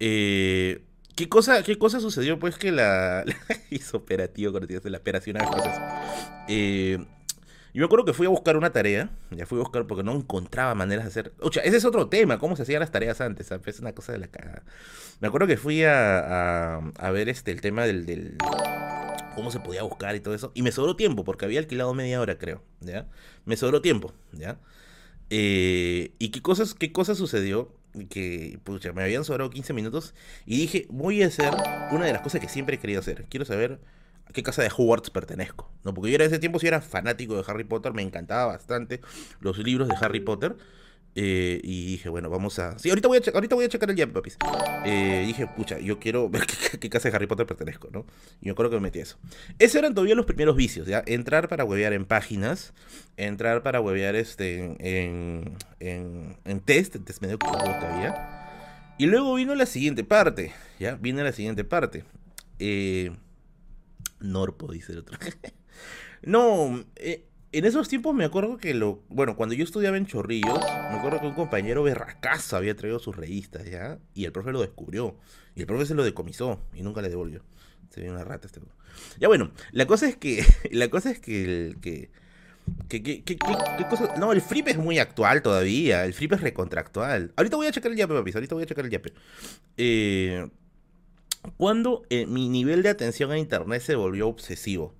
Eh, ¿Qué cosa, ¿Qué cosa sucedió? Pues que la, hizo operativo tienes la operación a cosas. Eh, yo me acuerdo que fui a buscar una tarea, ya fui a buscar porque no encontraba maneras de hacer. O sea, ese es otro tema, cómo se hacían las tareas antes, Es una cosa de la cagada. Me acuerdo que fui a, a, ver este el tema del, del, cómo se podía buscar y todo eso. Y me sobró tiempo, porque había alquilado media hora, creo. ¿Ya? Me sobró tiempo, ¿ya? Eh, ¿Y qué cosas, qué cosa sucedió? Que pucha, me habían sobrado 15 minutos y dije, voy a hacer una de las cosas que siempre he querido hacer. Quiero saber a qué casa de Hogwarts pertenezco. ¿no? Porque yo en ese tiempo sí era fanático de Harry Potter, me encantaba bastante los libros de Harry Potter. Eh, y dije, bueno, vamos a. Sí, ahorita voy a, ahorita voy a checar el yape, papis. Eh, dije, pucha, yo quiero ver qué, casa de Harry Potter pertenezco, ¿no? Y me acuerdo que me metí eso. Esos eran todavía los primeros vicios, ¿ya? Entrar para huevear en páginas, entrar para huevear este, en, en, en test, en test medio que había. Y luego vino la siguiente parte, ¿ya? Viene la siguiente parte. Eh, Norpo, dice el otro. no, eh, en esos tiempos me acuerdo que lo. Bueno, cuando yo estudiaba en Chorrillos, me acuerdo que un compañero berracazo había traído sus revistas, ¿ya? Y el profe lo descubrió. Y el profe se lo decomisó y nunca le devolvió. Se vio una rata este. Ya bueno, la cosa es que. La cosa es que. El, que ¿Qué, cosa? No, el flip es muy actual todavía. El flip es recontractual. Ahorita voy a checar el yape, papis. Ahorita voy a checar el yape. Eh, cuando eh, mi nivel de atención a internet se volvió obsesivo.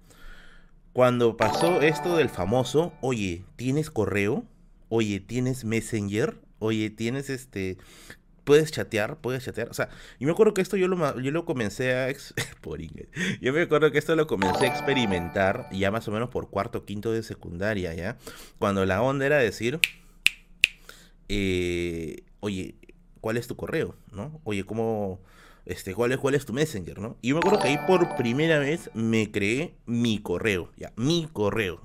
Cuando pasó esto del famoso, oye, ¿tienes correo? Oye, ¿tienes Messenger? Oye, ¿tienes este... ¿Puedes chatear? ¿Puedes chatear? O sea, yo me acuerdo que esto yo lo, yo lo comencé a... por yo me acuerdo que esto lo comencé a experimentar ya más o menos por cuarto, quinto de secundaria, ¿ya? Cuando la onda era decir... Eh, oye, ¿cuál es tu correo? ¿No? Oye, ¿cómo este, ¿cuál es, cuál es tu Messenger, ¿no? Y yo me acuerdo que ahí por primera vez me creé mi correo, ¿ya? Mi correo.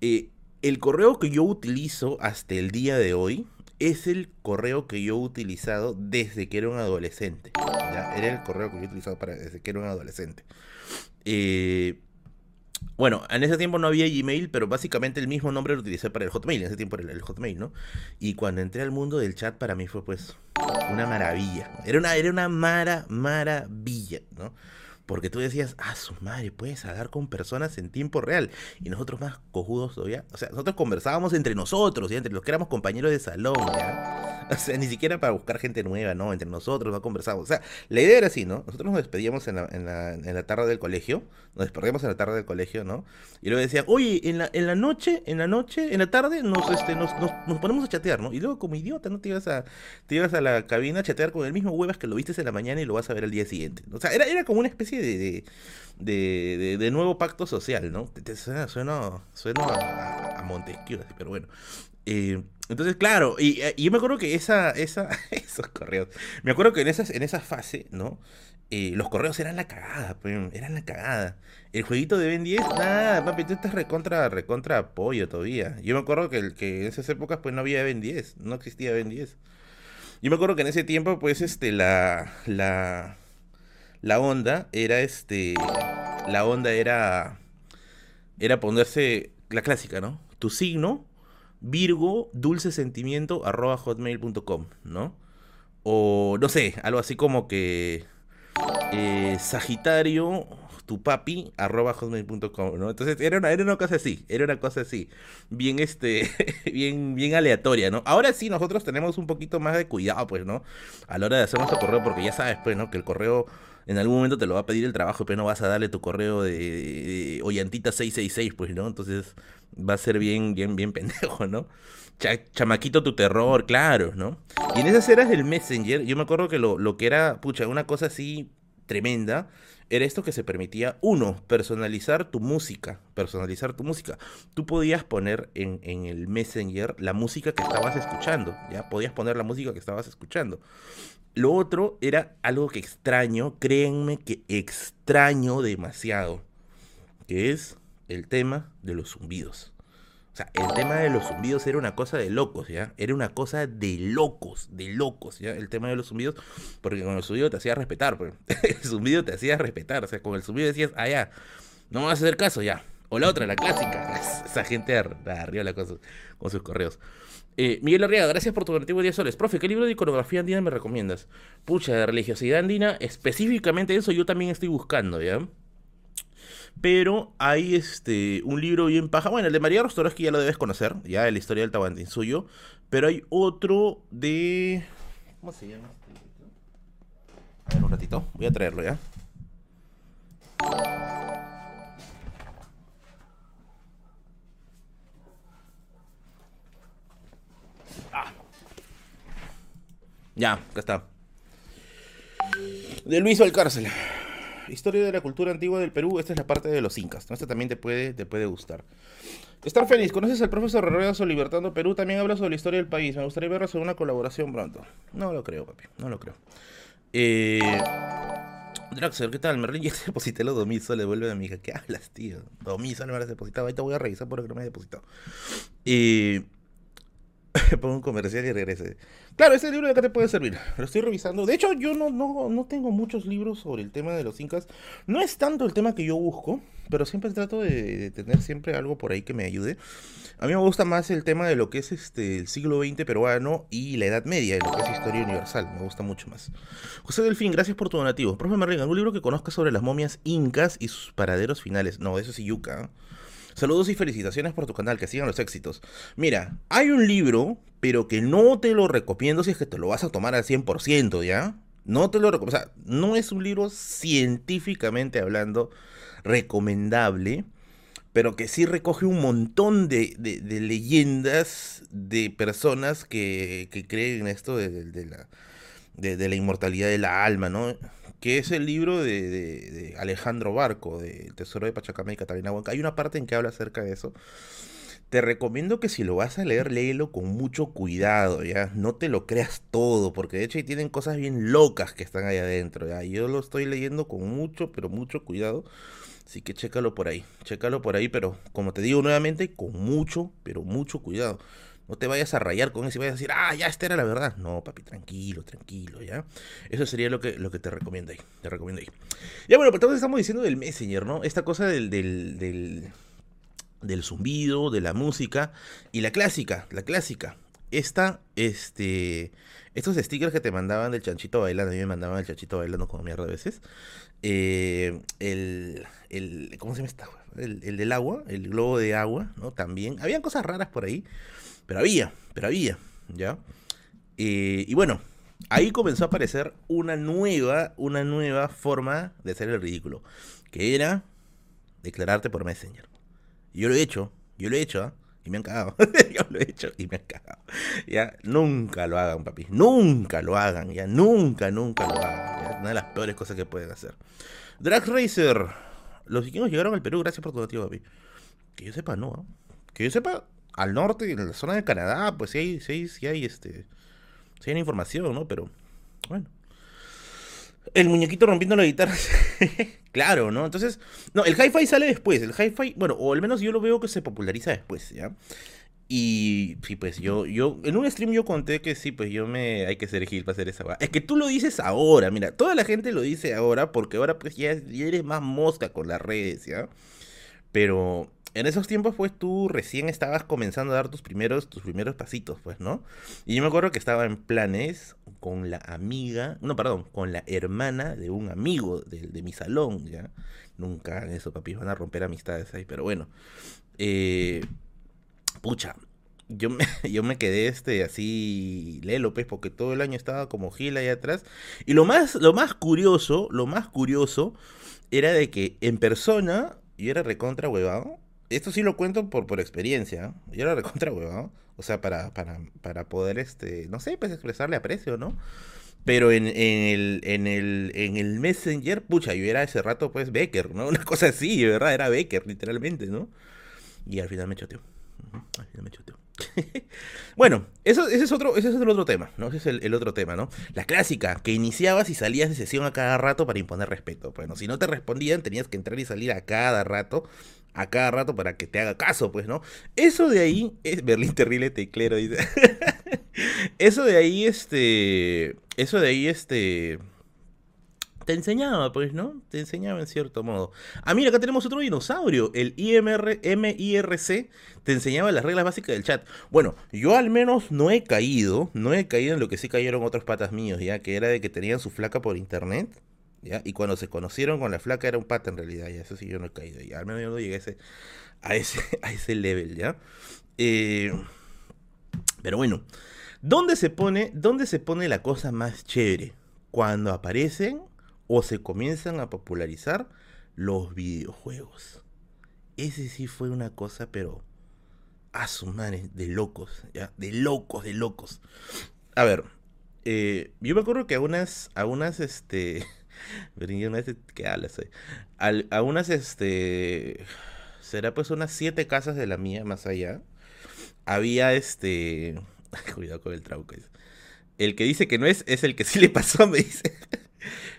Eh, el correo que yo utilizo hasta el día de hoy es el correo que yo he utilizado desde que era un adolescente. Era el correo que yo he utilizado para, desde que era un adolescente. Eh, bueno, en ese tiempo no había Gmail, pero básicamente el mismo nombre lo utilicé para el Hotmail. En ese tiempo era el Hotmail, ¿no? Y cuando entré al mundo del chat, para mí fue pues una maravilla. Era una, era una mara, maravilla, ¿no? Porque tú decías, ah, su madre, puedes hablar con personas en tiempo real. Y nosotros más cojudos todavía. O sea, nosotros conversábamos entre nosotros, entre los que éramos compañeros de salón, ¿ya? O sea, ni siquiera para buscar gente nueva, ¿no? Entre nosotros no conversábamos. O sea, la idea era así, ¿no? Nosotros nos despedíamos en la, en la, en la tarde del colegio. Nos despedíamos en la tarde del colegio, ¿no? Y luego decían, oye, en la, en la noche, en la noche, en la tarde, nos, este, nos, nos, nos ponemos a chatear, ¿no? Y luego, como idiota, ¿no? Te ibas a, te ibas a la cabina a chatear con el mismo huevas que lo viste en la mañana y lo vas a ver al día siguiente. O sea, era, era como una especie de, de, de, de nuevo pacto social, ¿no? Suena, suena, suena a, Montesquieu, pero bueno. Eh, entonces, claro, y, y, yo me acuerdo que esa, esa, esos correos, me acuerdo que en, esas, en esa fase, ¿no? Eh, los correos eran la cagada, pues, eran la cagada. El jueguito de Ben 10, nada, papi, tú estás recontra, recontra apoyo todavía. Yo me acuerdo que, que en esas épocas, pues, no había Ben 10, no existía Ben 10. Yo me acuerdo que en ese tiempo, pues, este, la, la, la onda era, este, la onda era, era ponerse la clásica, ¿no? Tu signo Virgo, dulce sentimiento, arroba hotmail.com, ¿no? O no sé, algo así como que eh, Sagitario, tu papi, arroba hotmail.com, ¿no? Entonces era una, era una cosa así, era una cosa así, bien este, bien, bien aleatoria, ¿no? Ahora sí nosotros tenemos un poquito más de cuidado, pues, ¿no? A la hora de hacer nuestro correo, porque ya sabes, pues, ¿no? Que el correo en algún momento te lo va a pedir el trabajo, pero no vas a darle tu correo de, de Ollantita666, pues, ¿no? Entonces va a ser bien, bien, bien pendejo, ¿no? chamaquito tu terror, claro, ¿no? Y en esas eras del Messenger, yo me acuerdo que lo, lo que era, pucha, una cosa así tremenda, era esto que se permitía, uno, personalizar tu música, personalizar tu música. Tú podías poner en, en, el Messenger la música que estabas escuchando, ¿ya? Podías poner la música que estabas escuchando. Lo otro era algo que extraño, créanme que extraño demasiado, que es el tema de los zumbidos. O sea, el tema de los zumbidos era una cosa de locos, ¿ya? Era una cosa de locos, de locos, ¿ya? El tema de los zumbidos, porque con el zumbido te hacía respetar, pues. El zumbido te hacía respetar, o sea, con el zumbido decías, ah, ya, no me vas a hacer caso, ya. O la otra, la clásica. Esa gente arriba con, sus, con sus correos. Eh, Miguel Arriaga, gracias por tu donativo de 10 soles. Profe, ¿qué libro de iconografía andina me recomiendas? Pucha, de religiosidad andina, específicamente eso yo también estoy buscando, ¿ya? Pero hay este un libro bien paja. Bueno, el de María que ya lo debes conocer, ya la historia del Tabantín suyo. Pero hay otro de. ¿Cómo se llama? A ver, un ratito. Voy a traerlo ya. Ya, acá está. De Luis Valcárcel. historia de la cultura antigua del Perú, esta es la parte de los incas, ¿no? Esta también te puede, te puede gustar. Star Félix, ¿conoces al profesor Rerezo Libertando Perú? También habla sobre la historia del país. Me gustaría verlo sobre una colaboración pronto. No lo creo, papi, no lo creo. Eh... ¿qué tal? Merlin ya te deposité los 2000 soles, vuelve a mi hija. ¿Qué hablas, tío? 2000 soles me has depositado. Ahorita voy a revisar por lo que no me he depositado. Eh... Pongo un comercial y regrese. Claro, ese libro de acá te puede servir. Lo estoy revisando. De hecho, yo no, no, no tengo muchos libros sobre el tema de los incas. No es tanto el tema que yo busco, pero siempre trato de, tener siempre algo por ahí que me ayude. A mí me gusta más el tema de lo que es este el siglo XX peruano y la Edad Media, de lo que es historia universal. Me gusta mucho más. José Delfín, gracias por tu donativo. Profe Marrigan, ¿algún libro que conozca sobre las momias incas y sus paraderos finales? No, eso es yuca. ¿eh? Saludos y felicitaciones por tu canal, que sigan los éxitos. Mira, hay un libro, pero que no te lo recomiendo si es que te lo vas a tomar al 100%, ¿ya? No te lo recomiendo. O sea, no es un libro científicamente hablando recomendable, pero que sí recoge un montón de, leyendas de personas que, creen en esto de, la, de la inmortalidad de la alma, ¿no? Que es el libro de, Alejandro Barco, de Tesoro de Pachacama y Catalina Huanca. Hay una parte en que habla acerca de eso. Te recomiendo que si lo vas a leer, léelo con mucho cuidado, ¿ya? No te lo creas todo, porque de hecho ahí tienen cosas bien locas que están ahí adentro, ¿ya? Yo lo estoy leyendo con mucho, pero mucho cuidado. Así que chécalo por ahí, chécalo por ahí, pero como te digo nuevamente, con mucho, pero mucho cuidado. No te vayas a rayar con eso y vayas a decir, ah, ya, esta era la verdad. No, papi, tranquilo, tranquilo, ¿ya? Eso sería lo que, lo que te recomiendo ahí. Te recomiendo ahí. Ya, bueno, pero estamos diciendo del Messenger, ¿no? Esta cosa del, del, del, del zumbido, de la música y la clásica, la clásica. Esta, este, estos stickers que te mandaban del chanchito bailando, a mí me mandaban el chanchito bailando como mierda a veces. Eh, el, el, ¿cómo se llama esta? El, el del agua, el globo de agua, ¿no? También. Habían cosas raras por ahí. Pero había, pero había, ¿ya? Eh, y bueno, ahí comenzó a aparecer una nueva, una nueva forma de hacer el ridículo, que era declararte por Messenger. Y yo lo he hecho, yo lo he hecho, ¿ah? y me han cagado. yo lo he hecho y me han cagado. Ya, nunca lo hagan, papi. Nunca lo hagan, ya, nunca, nunca lo hagan. Una de las peores cosas que pueden hacer. Drag Racer. Los vikingos llegaron al Perú, gracias por tu motivo, papi. Que yo sepa, no. Que yo sepa, al norte, en la zona de Canadá, pues sí hay, sí, sí hay este. Sí hay información, ¿no? Pero. Bueno. El muñequito rompiendo la guitarra. claro, ¿no? Entonces. No, el hi-fi sale después. El hi-fi, bueno, o al menos yo lo veo que se populariza después, ¿ya? Y sí, pues yo, yo, en un stream yo conté que sí, pues yo me, hay que ser gil para hacer esa Es que tú lo dices ahora, mira, toda la gente lo dice ahora porque ahora pues ya, ya eres más mosca con las redes, ¿ya? Pero en esos tiempos, pues tú recién estabas comenzando a dar tus primeros, tus primeros pasitos, pues, ¿no? Y yo me acuerdo que estaba en planes con la amiga, no, perdón, con la hermana de un amigo de, mi salón, ¿ya? Nunca en eso, papi, van a romper amistades ahí, pero bueno. Eh, pucha, yo me, yo me quedé este así, Lelo, pues, porque todo el año estaba como gila ahí atrás. Y lo más, lo más curioso, lo más curioso era de que en persona yo era recontra huevado esto sí lo cuento por, por experiencia. Yo era recontra huevado. O sea, para, para, para poder, este, no sé, pues expresarle aprecio, ¿no? Pero en, el, en, el, en el Messenger, pucha, yo era ese rato, pues, Becker, ¿no? Una cosa así, ¿verdad? Era Becker, literalmente, ¿no? Y al final me choteó. Al final me choteó. bueno, eso, ese, es otro, ese es otro tema, ¿no? Ese es el, el, otro tema, ¿no? La clásica, que iniciabas y salías de sesión a cada rato para imponer respeto. Bueno, si no te respondían, tenías que entrar y salir a cada rato a cada rato para que te haga caso, pues, ¿no? Eso de ahí es Berlín terrible teclero, dice. eso de ahí, este. Eso de ahí, este. Te enseñaba, pues, ¿no? Te enseñaba en cierto modo. Ah, mira, acá tenemos otro dinosaurio. El IMR, MIRC te enseñaba las reglas básicas del chat. Bueno, yo al menos no he caído, no he caído en lo que sí cayeron otros patas míos, ya, que era de que tenían su flaca por internet y cuando se conocieron con la flaca era un pata en realidad, y eso sí yo no he caído, ya al menos yo no llegué a ese, a ese, a ese level, ¿ya? Eh, pero bueno, ¿dónde se, pone, ¿dónde se pone la cosa más chévere? Cuando aparecen o se comienzan a popularizar los videojuegos. Ese sí fue una cosa, pero a su madre, de locos, ¿ya? De locos, de locos. A ver, eh, yo me acuerdo que a unas, a unas, este Sé qué hablas hoy. Al- a unas, este, será pues unas siete casas de la mía más allá. Había este, cuidado con el trauco. El que dice que no es, es el que sí le pasó, me dice.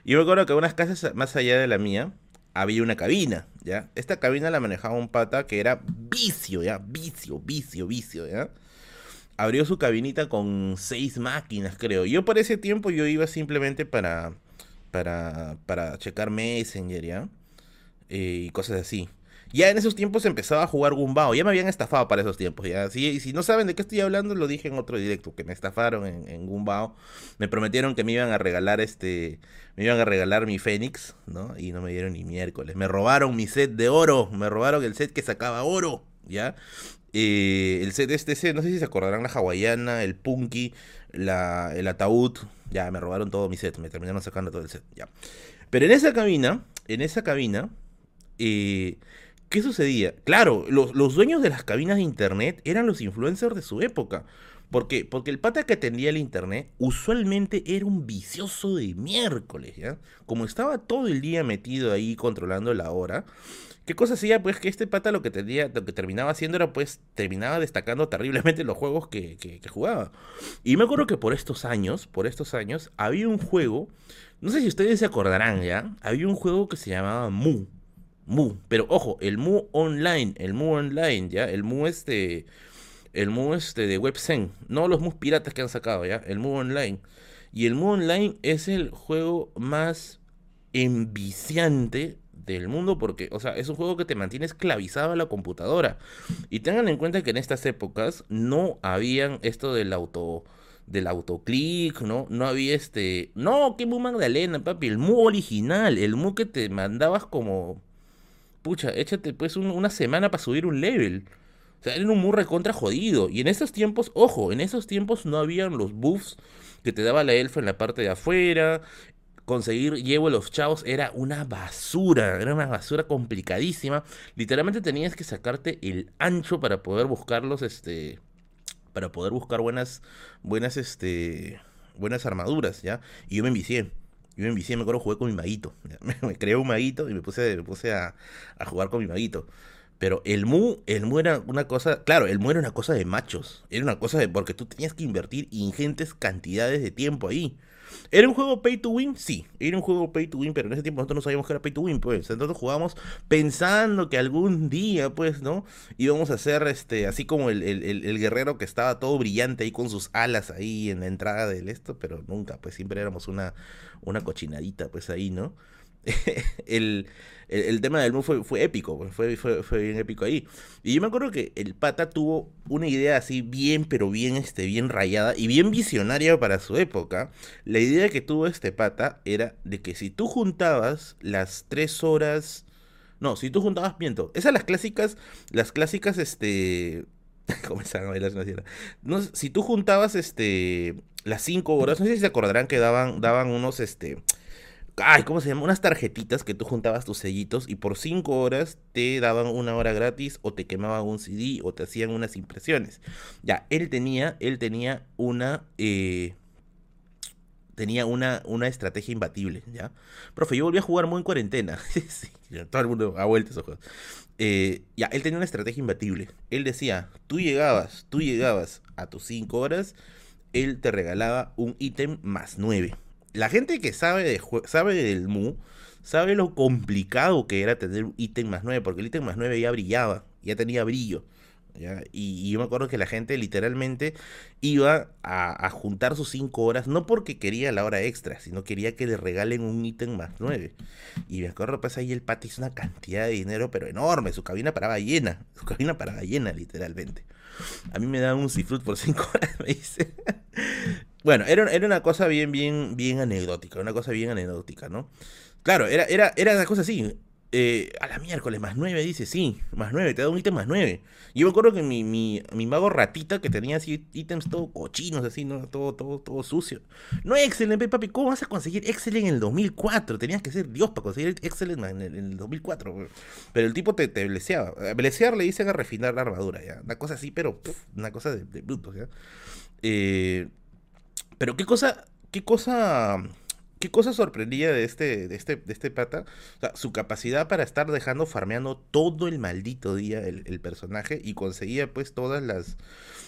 Yo me acuerdo que unas casas más allá de la mía había una cabina, ¿ya? Esta cabina la manejaba un pata que era vicio, ¿ya? Vicio, vicio, vicio, ¿ya? Abrió su cabinita con seis máquinas, creo. Yo por ese tiempo yo iba simplemente para, para, para checar Messenger, ¿ya? Eh, y cosas así. Ya en esos tiempos empezaba a jugar Gumbao. Ya me habían estafado para esos tiempos. Ya. Si, si no saben de qué estoy hablando, lo dije en otro directo. Que me estafaron en, en Gumbao. Me prometieron que me iban a regalar este. Me iban a regalar mi Fénix, ¿no? Y no me dieron ni miércoles. Me robaron mi set de oro. Me robaron el set que sacaba oro. ¿Ya? Eh, el set este, no sé si se acordarán, la hawaiana, el punky, la, el ataúd. Ya, me robaron todo mi set. Me terminaron sacando todo el set. Ya. Pero en esa cabina, en esa cabina, eh, ¿qué sucedía? Claro, los, los dueños de las cabinas de internet eran los influencers de su época. Porque, porque el pata que atendía el internet usualmente era un vicioso de miércoles, ¿ya? Como estaba todo el día metido ahí controlando la hora, ¿qué cosa hacía? Pues que este pata lo que, tenía, lo que terminaba haciendo era pues terminaba destacando terriblemente los juegos que, que, jugaba. Y me acuerdo que por estos años, por estos años, había un juego, no sé si ustedes se acordarán, ¿ya? Había un juego que se llamaba Mu. Mu, pero ojo, el Mu Online, el Mu Online, ¿ya? El Mu este, el Mu este de WebSen, no los Mu piratas que han sacado, ¿ya? El Mu Online. Y el Mu Online es el juego más enviciante del mundo porque, o sea, es un juego que te mantiene esclavizado a la computadora. Y tengan en cuenta que en estas épocas no habían esto del auto del autoclick, ¿no? No había este, no, qué Mu Magdalena, papi, el Mu original, el Mu que te mandabas como pucha, échate pues un- una semana para subir un level. O sea, era un Mu recontra jodido. Y en esos tiempos, ojo, en esos tiempos no habían los buffs que te daba la elfa en la parte de afuera. Conseguir Jewel of Chaos era una basura, era una basura complicadísima. Literalmente tenías que sacarte el ancho para poder buscarlos, este, para poder buscar buenas, buenas, este, buenas armaduras, ¿ya? Y yo me envicié. Yo me envicié, me acuerdo, jugué con mi maguito. Me, me creé un maguito y me puse, me puse a, a jugar con mi maguito. Pero el Mu, el Mu era una cosa, claro, el Mu era una cosa de machos. Era una cosa de, porque tú tenías que invertir ingentes cantidades de tiempo ahí. ¿Era un juego pay to win? Sí, era un juego pay to win, pero en ese tiempo nosotros no sabíamos que era pay to win, pues. Entonces jugábamos pensando que algún día, pues, ¿no? Íbamos a hacer, este, así como el- el guerrero que estaba todo brillante ahí con sus alas ahí en la entrada del esto, pero nunca, pues siempre éramos una, una cochinadita, pues ahí, ¿no? el, el, tema del Mu fue, fue épico, pues, fue, fue, fue bien épico ahí. Y yo me acuerdo que el pata tuvo una idea así bien, pero bien, este, bien rayada y bien visionaria para su época. La idea que tuvo este pata era de que si tú juntabas las tres horas... No, si tú juntabas, miento. Esas las clásicas, las clásicas, este... Comenzaron a bailar. No, si tú juntabas, este... Las cinco horas, no sé si se acordarán que daban, daban unos, este... Ay, ¿cómo se llama? Unas tarjetitas que tú juntabas tus sellitos y por 5 horas te daban una hora gratis o te quemaban un CD o te hacían unas impresiones. Ya, él tenía, él tenía una, eh, tenía una, una estrategia imbatible, ¿ya? Profe, yo volví a jugar muy en cuarentena. Todo el mundo ha vuelto esos juegos. Eh, ya, él tenía una estrategia imbatible. Él decía, tú llegabas, tú llegabas a tus 5 horas, él te regalaba un ítem más 9. La gente que sabe, de sabe del Mu sabe lo complicado que era tener un ítem más 9, porque el ítem más 9 ya brillaba, ya tenía brillo. Y, yo me acuerdo que la gente literalmente iba a, juntar sus 5 horas, no porque quería la hora extra, sino quería que le regalen un ítem más 9. Y me acuerdo, pues ahí el pata hizo una cantidad de dinero, pero enorme, su cabina paraba llena, su cabina paraba llena, literalmente. A mí me daban un cifrut por 5 horas, me dice. Bueno, era, era una cosa bien, bien, bien anecdótica, una cosa bien anecdótica, ¿no? Claro, era, era, era una cosa así. eh, a la miércoles, más 9, dice, sí, más 9, te da un ítem más 9. Yo me acuerdo que mi, mi, mi mago ratita que tenía así ítems todo cochinos, así, ¿no? Todo, todo, todo sucio. No Excel, papi, ¿cómo vas a conseguir Excel en el 2004? Tenías que ser Dios para conseguir Excel en el, en el 2004. güey. Pero el tipo te, te bleseaba. Blesear le dicen a refinar la armadura, ¿ya? Una cosa así, pero una cosa de, de brutos, ¿ya? Eh, pero qué cosa, qué cosa, ¿Qué cosa sorprendía de este, de este, de este pata? Su capacidad para estar dejando farmeando todo el maldito día el, personaje y conseguía pues todas las,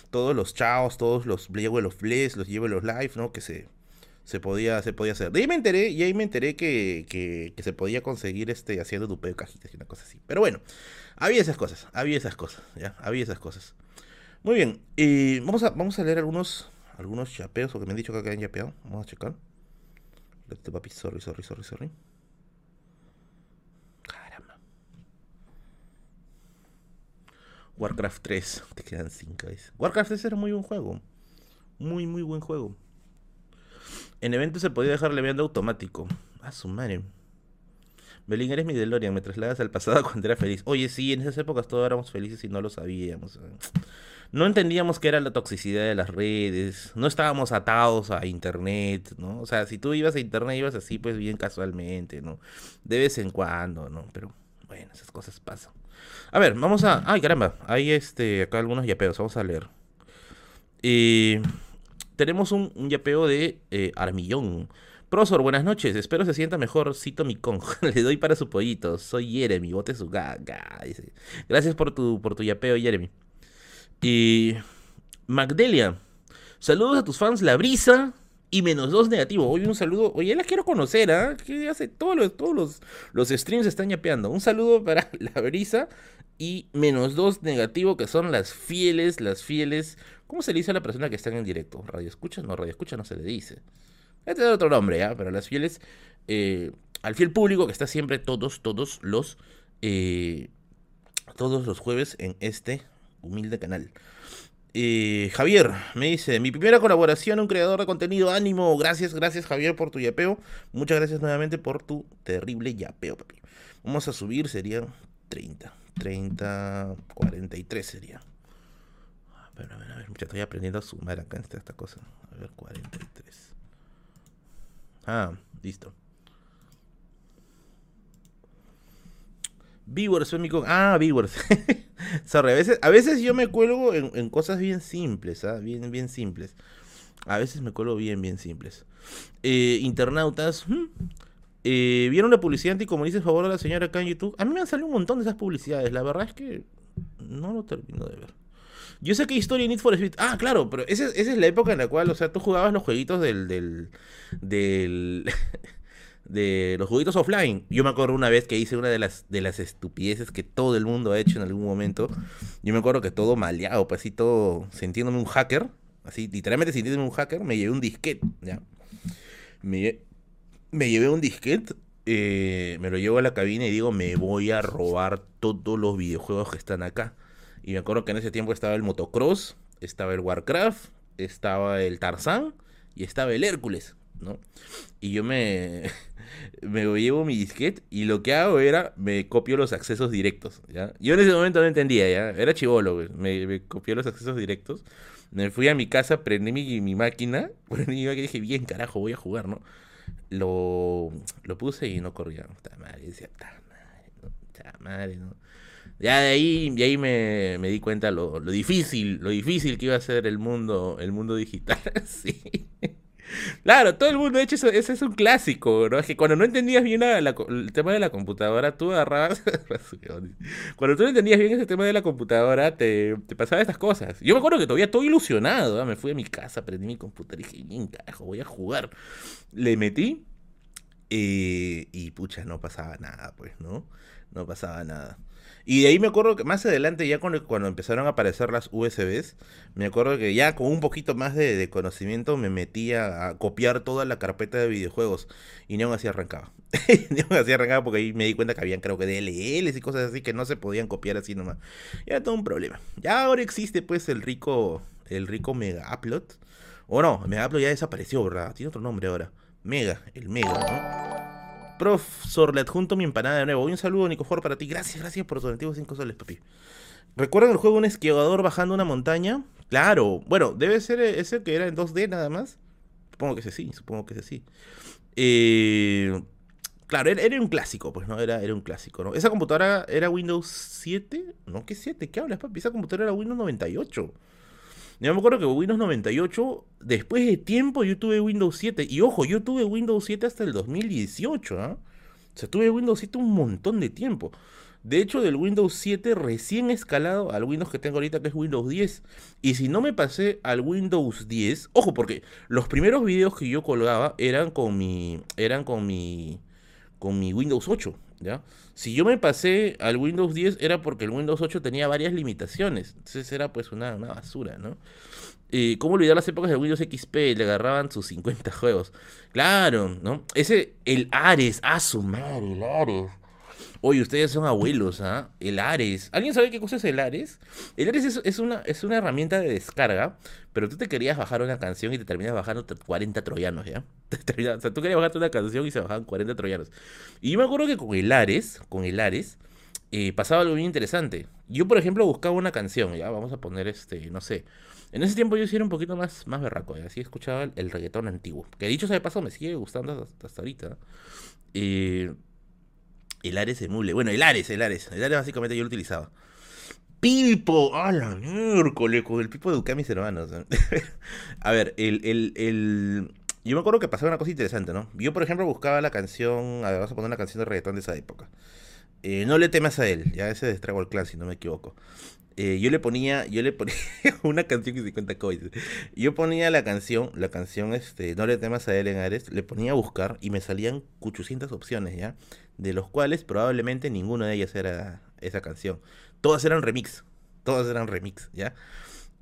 todos los chaos, todos los Level of Bless, los Level of Life, ¿no? Que se, se podía, se podía hacer. De ahí me enteré, y ahí me enteré que, que, se podía conseguir este haciendo dupeo cajitas y una cosa así. Pero bueno, había esas cosas, había esas cosas, ya, había esas cosas. Muy bien, vamos a, vamos a leer algunos, algunos chapeos, o que me han dicho que acá han chapeado. Vamos a checar. Este papi, sorry, sorry, sorry, sorry. Caramba. Warcraft 3, te quedan 5. Warcraft 3 era muy buen juego. Muy, muy buen juego. En eventos se podía dejar leviando automático. A su madre. Belín, eres mi DeLorean, me trasladas al pasado cuando era feliz. Oye, sí, en esas épocas todos éramos felices y no lo sabíamos no entendíamos qué era la toxicidad de las redes, no estábamos atados a internet, ¿no? O sea, si tú ibas a internet ibas así pues bien casualmente, ¿no? De vez en cuando, ¿no? Pero bueno, esas cosas pasan. A ver, vamos a... Ay, caramba, hay este, acá algunos yapeos, vamos a leer. Tenemos un, yapeo de eh, Armillón. Profesor, buenas noches. Espero se sienta mejor. Cito mi con. Le doy para su pollito. Soy Jeremy. Bote su gaga. Gracias por tu, por tu yapeo, Jeremy. Y Magdelia, saludos a tus fans La Brisa y menos dos negativo. Hoy un saludo, oye, la quiero conocer, ¿ah? Que hace todos los, todos los, los streams están yapeando. Un saludo para La Brisa y menos dos negativo, que son las fieles, las fieles. ¿Cómo se le dice a la persona que está en directo? ¿Radio escucha? No, radio escucha no se le dice. Este es otro nombre, ¿ya? Pero las fieles, eh, al fiel público que está siempre todos, todos los, eh, todos los jueves en este humilde canal. Eh, Javier me dice, mi primera colaboración, un creador de contenido, ánimo, gracias, gracias Javier por tu yapeo, muchas gracias nuevamente por tu terrible yapeo, papi. Vamos a subir, serían 30, 30, 43 sería. A ver, a ver, a ver, estoy aprendiendo a sumar acá en esta cosa. A ver, 43. Ah, listo. Viewers, Ah, Viewers. Sorry, a veces, a veces yo me cuelgo en, cosas bien simples, ¿ah? Bien, bien simples. A veces me cuelgo bien, bien simples. Eh, internautas, eh, ¿vieron la publicidad dice favor a la señora acá en YouTube? A mí me han salido un montón de esas publicidades. La verdad es que no lo termino de ver. Yo sé que historia Need for Speed. Ah, claro, pero esa, esa, es la época en la cual, o sea, tú jugabas los jueguitos del. del. del de los juguitos offline. Yo me acuerdo una vez que hice una de las, de las estupideces que todo el mundo ha hecho en algún momento. Yo me acuerdo que todo maleado, pues así todo sintiéndome un hacker, así literalmente sintiéndome un hacker, me llevé un disquete, ¿ya? Me, me llevé un disquete, eh, me lo llevo a la cabina y digo, me voy a robar todos los videojuegos que están acá. Y me acuerdo que en ese tiempo estaba el motocross, estaba el Warcraft, estaba el Tarzán y estaba el Hércules, ¿no? Y yo me me llevo mi disquete y lo que hago era, me copio los accesos directos, ¿ya? Yo en ese momento no entendía, ¿ya? Era chivolo, Me, me los accesos directos. Me fui a mi casa, prendí mi, mi máquina, prendí mi dije, bien, carajo, voy a jugar, ¿no? Lo, lo puse y no corría. madre, decía, madre, madre, ¿no? Ya de ahí, de ahí me, me di cuenta lo, lo, difícil, lo difícil que iba a ser el mundo, el mundo digital, sí. Claro, todo el mundo, de hecho, eso, ese es un clásico, ¿no? Es que cuando no entendías bien el tema de la computadora, tú agarrabas. cuando tú no entendías bien ese tema de la computadora, te, te pasaban estas cosas. Yo me acuerdo que todavía todo ilusionado, me fui a mi casa, prendí mi computadora y dije, bien, carajo, voy a jugar. Le metí eh, y pucha, no pasaba nada, pues, ¿no? No pasaba nada. Y de ahí me acuerdo que más adelante, ya cuando, cuando empezaron a aparecer las USBs, me acuerdo que ya con un poquito más de, conocimiento me metía a copiar toda la carpeta de videojuegos. Y ni aún así arrancaba. ni así arrancaba porque ahí me di cuenta que habían creo que DLLs y cosas así que no se podían copiar así nomás. Era todo un problema. Ya ahora existe pues el rico, el rico Mega Upload. O no, Mega Upload ya desapareció, ¿verdad? Tiene otro nombre ahora. Mega, el Mega, ¿no? Profesor, le adjunto mi empanada de nuevo. un saludo, Nico para ti. Gracias, gracias por tu donativo 5 soles, papi. ¿Recuerdan el juego Un esquiador bajando una montaña? Claro. Bueno, debe ser ese que era en 2D nada más. Supongo que sí, supongo que sí. Eh, claro, era, un clásico, pues, ¿no? Era, era un clásico, ¿no? Esa computadora era Windows 7. No, ¿qué 7? ¿Qué hablas, papi? Esa computadora era Windows 98. Yo me acuerdo que Windows 98, después de tiempo, yo tuve Windows 7. Y ojo, yo tuve Windows 7 hasta el 2018, ¿ah? O sea, tuve Windows 7 un montón de tiempo. De hecho, del Windows 7 recién escalado al Windows que tengo ahorita, que es Windows 10. Y si no me pasé al Windows 10, ojo, porque los primeros videos que yo colgaba eran con mi. eran con mi. con mi Windows 8. ¿Ya? Si yo me pasé al Windows 10 era porque el Windows 8 tenía varias limitaciones. Entonces era pues una, una basura, ¿no? ¿Cómo olvidar las épocas de Windows XP? Le agarraban sus 50 juegos. Claro, ¿no? Ese, el Ares, a su madre, el Ares. Oye, ustedes son abuelos, ¿ah? El Ares. ¿Alguien sabe qué cosa es el Ares? El Ares es, una, es una herramienta de descarga, pero tú te querías bajar una canción y te terminas bajando 40 troyanos, ¿ya? o sea, tú querías bajarte una canción y se bajaban 40 troyanos. Y yo me acuerdo que con el Ares, con el Ares, eh, pasaba algo bien interesante. Yo, por ejemplo, buscaba una canción, ya, vamos a poner este, no sé. En ese tiempo yo sí era un poquito más, más berraco, así escuchaba el, reggaetón antiguo. Que dicho sea de paso, me sigue gustando hasta, ahorita. Eh, el Ares emule. Bueno, el Ares, el Ares. El Ares básicamente yo lo utilizaba. Pipo, a la miércoles, con el Pipo eduqué a mis hermanos. a ver, el, el, el, Yo me acuerdo que pasaba una cosa interesante, ¿no? Yo, por ejemplo, buscaba la canción. A ver, vamos a poner una canción de reggaetón de esa época. Eh, no le temas a él, ya ese destrago el clan, si no me equivoco. Eh, yo le ponía, yo le ponía una canción que se cuenta coins. Yo ponía la canción, la canción, este, no le temas a él en Ares, le ponía a buscar y me salían 800 opciones, ¿ya? de los cuales probablemente ninguna de ellas era esa canción. Todas eran remix, todas eran remix, ¿ya?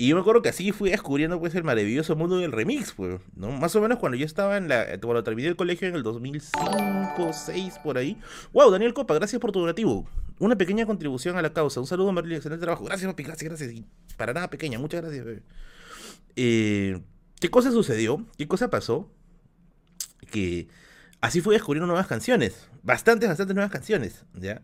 Y yo me acuerdo que así fui descubriendo pues el maravilloso mundo del remix, pues, ¿no? Más o menos cuando yo estaba en la... Cuando terminé el colegio en el 2005, 6, por ahí. ¡Wow, Daniel Copa, gracias por tu donativo! Una pequeña contribución a la causa. Un saludo, Merlin, excelente trabajo. Gracias, papi, gracias, gracias. Y para nada pequeña, muchas gracias, bebé. Eh, ¿Qué cosa sucedió? ¿Qué cosa pasó? Que así fui descubriendo nuevas canciones. Bastantes, bastantes nuevas canciones, ¿ya?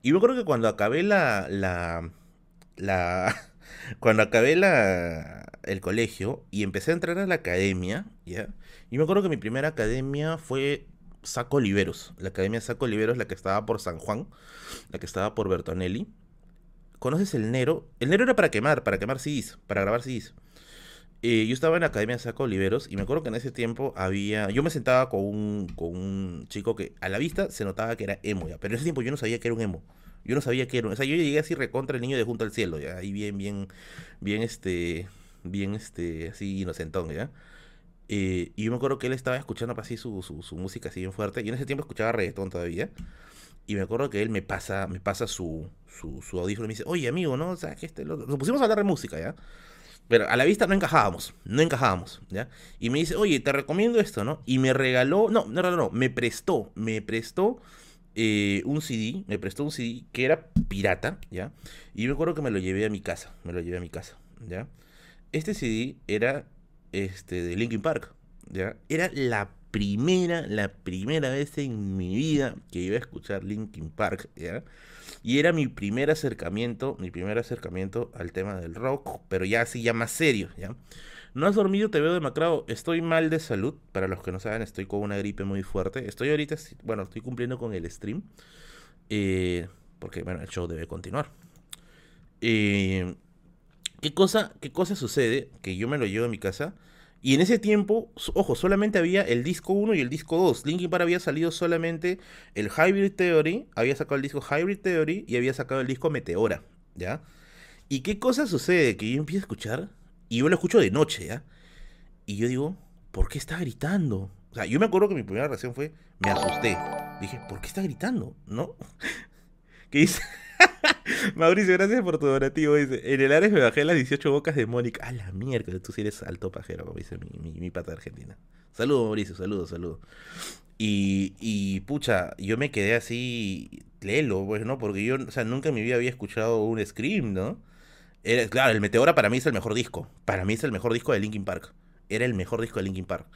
Y me acuerdo que cuando acabé la. la. cuando acabé la. el colegio y empecé a entrar a la academia, ¿ya? Y me acuerdo que mi primera academia fue Saco Oliveros. La academia Saco Oliveros, la que estaba por San Juan, la que estaba por Bertonelli. ¿Conoces el Nero? El Nero era para quemar, para quemar CDs, para grabar CDs. Eh, yo estaba en la Academia Saco Oliveros y me acuerdo que en ese tiempo había. Yo me sentaba con un, con un chico que a la vista se notaba que era emo ya, pero en ese tiempo yo no sabía que era un emo. Yo no sabía que era. O sea, yo llegué así recontra el niño de junto al cielo, ya, ahí bien, bien, bien, este, bien, este, así inocentón, ya. Eh, y yo me acuerdo que él estaba escuchando así su, su, música así bien fuerte. Y en ese tiempo escuchaba reggaetón todavía. Y me acuerdo que él me pasa, me pasa su, su, su audífono y me dice, oye amigo, ¿no? O sea, que este, Nos pusimos a hablar de música, ¿ya? Pero a la vista no encajábamos, no encajábamos, ¿ya? Y me dice, oye, te recomiendo esto, ¿no? Y me regaló, no, no, no, no, me prestó, me prestó eh, un CD, me prestó un CD que era pirata, ¿ya? Y me acuerdo que me lo llevé a mi casa, me lo llevé a mi casa, ¿ya? Este CD era este, de Linkin Park, ¿ya? Era la primera, la primera vez en mi vida que iba a escuchar Linkin Park, ¿ya? Y era mi primer acercamiento, mi primer acercamiento al tema del rock, pero ya así, ya más serio, ¿ya? No has dormido, te veo demacrado. Estoy mal de salud. Para los que no saben, estoy con una gripe muy fuerte. Estoy ahorita, bueno, estoy cumpliendo con el stream. Eh, porque, bueno, el show debe continuar. Eh, ¿qué, cosa, ¿Qué cosa sucede? Que yo me lo llevo a mi casa. Y en ese tiempo, ojo, solamente había el disco 1 y el disco 2. Linkin Park había salido solamente el Hybrid Theory, había sacado el disco Hybrid Theory y había sacado el disco Meteora, ¿ya? ¿Y qué cosa sucede? Que yo empiezo a escuchar y yo lo escucho de noche, ¿ya? Y yo digo, ¿por qué está gritando? O sea, yo me acuerdo que mi primera reacción fue, me asusté. Dije, ¿por qué está gritando? ¿No? ¿Qué dice? Mauricio, gracias por tu donativo. Dice, en el Ares me bajé las 18 bocas de Mónica. A la mierda, tú sí eres alto pajero, como dice mi, mi, pata Argentina. Saludos, Mauricio, saludos, saludos. Y, y, pucha, yo me quedé así, lelo, pues, ¿no? Porque yo, o sea, nunca en mi vida había escuchado un Scream, ¿no? Era, claro, el Meteora para mí es el mejor disco. Para mí es el mejor disco de Linkin Park. Era el mejor disco de Linkin Park.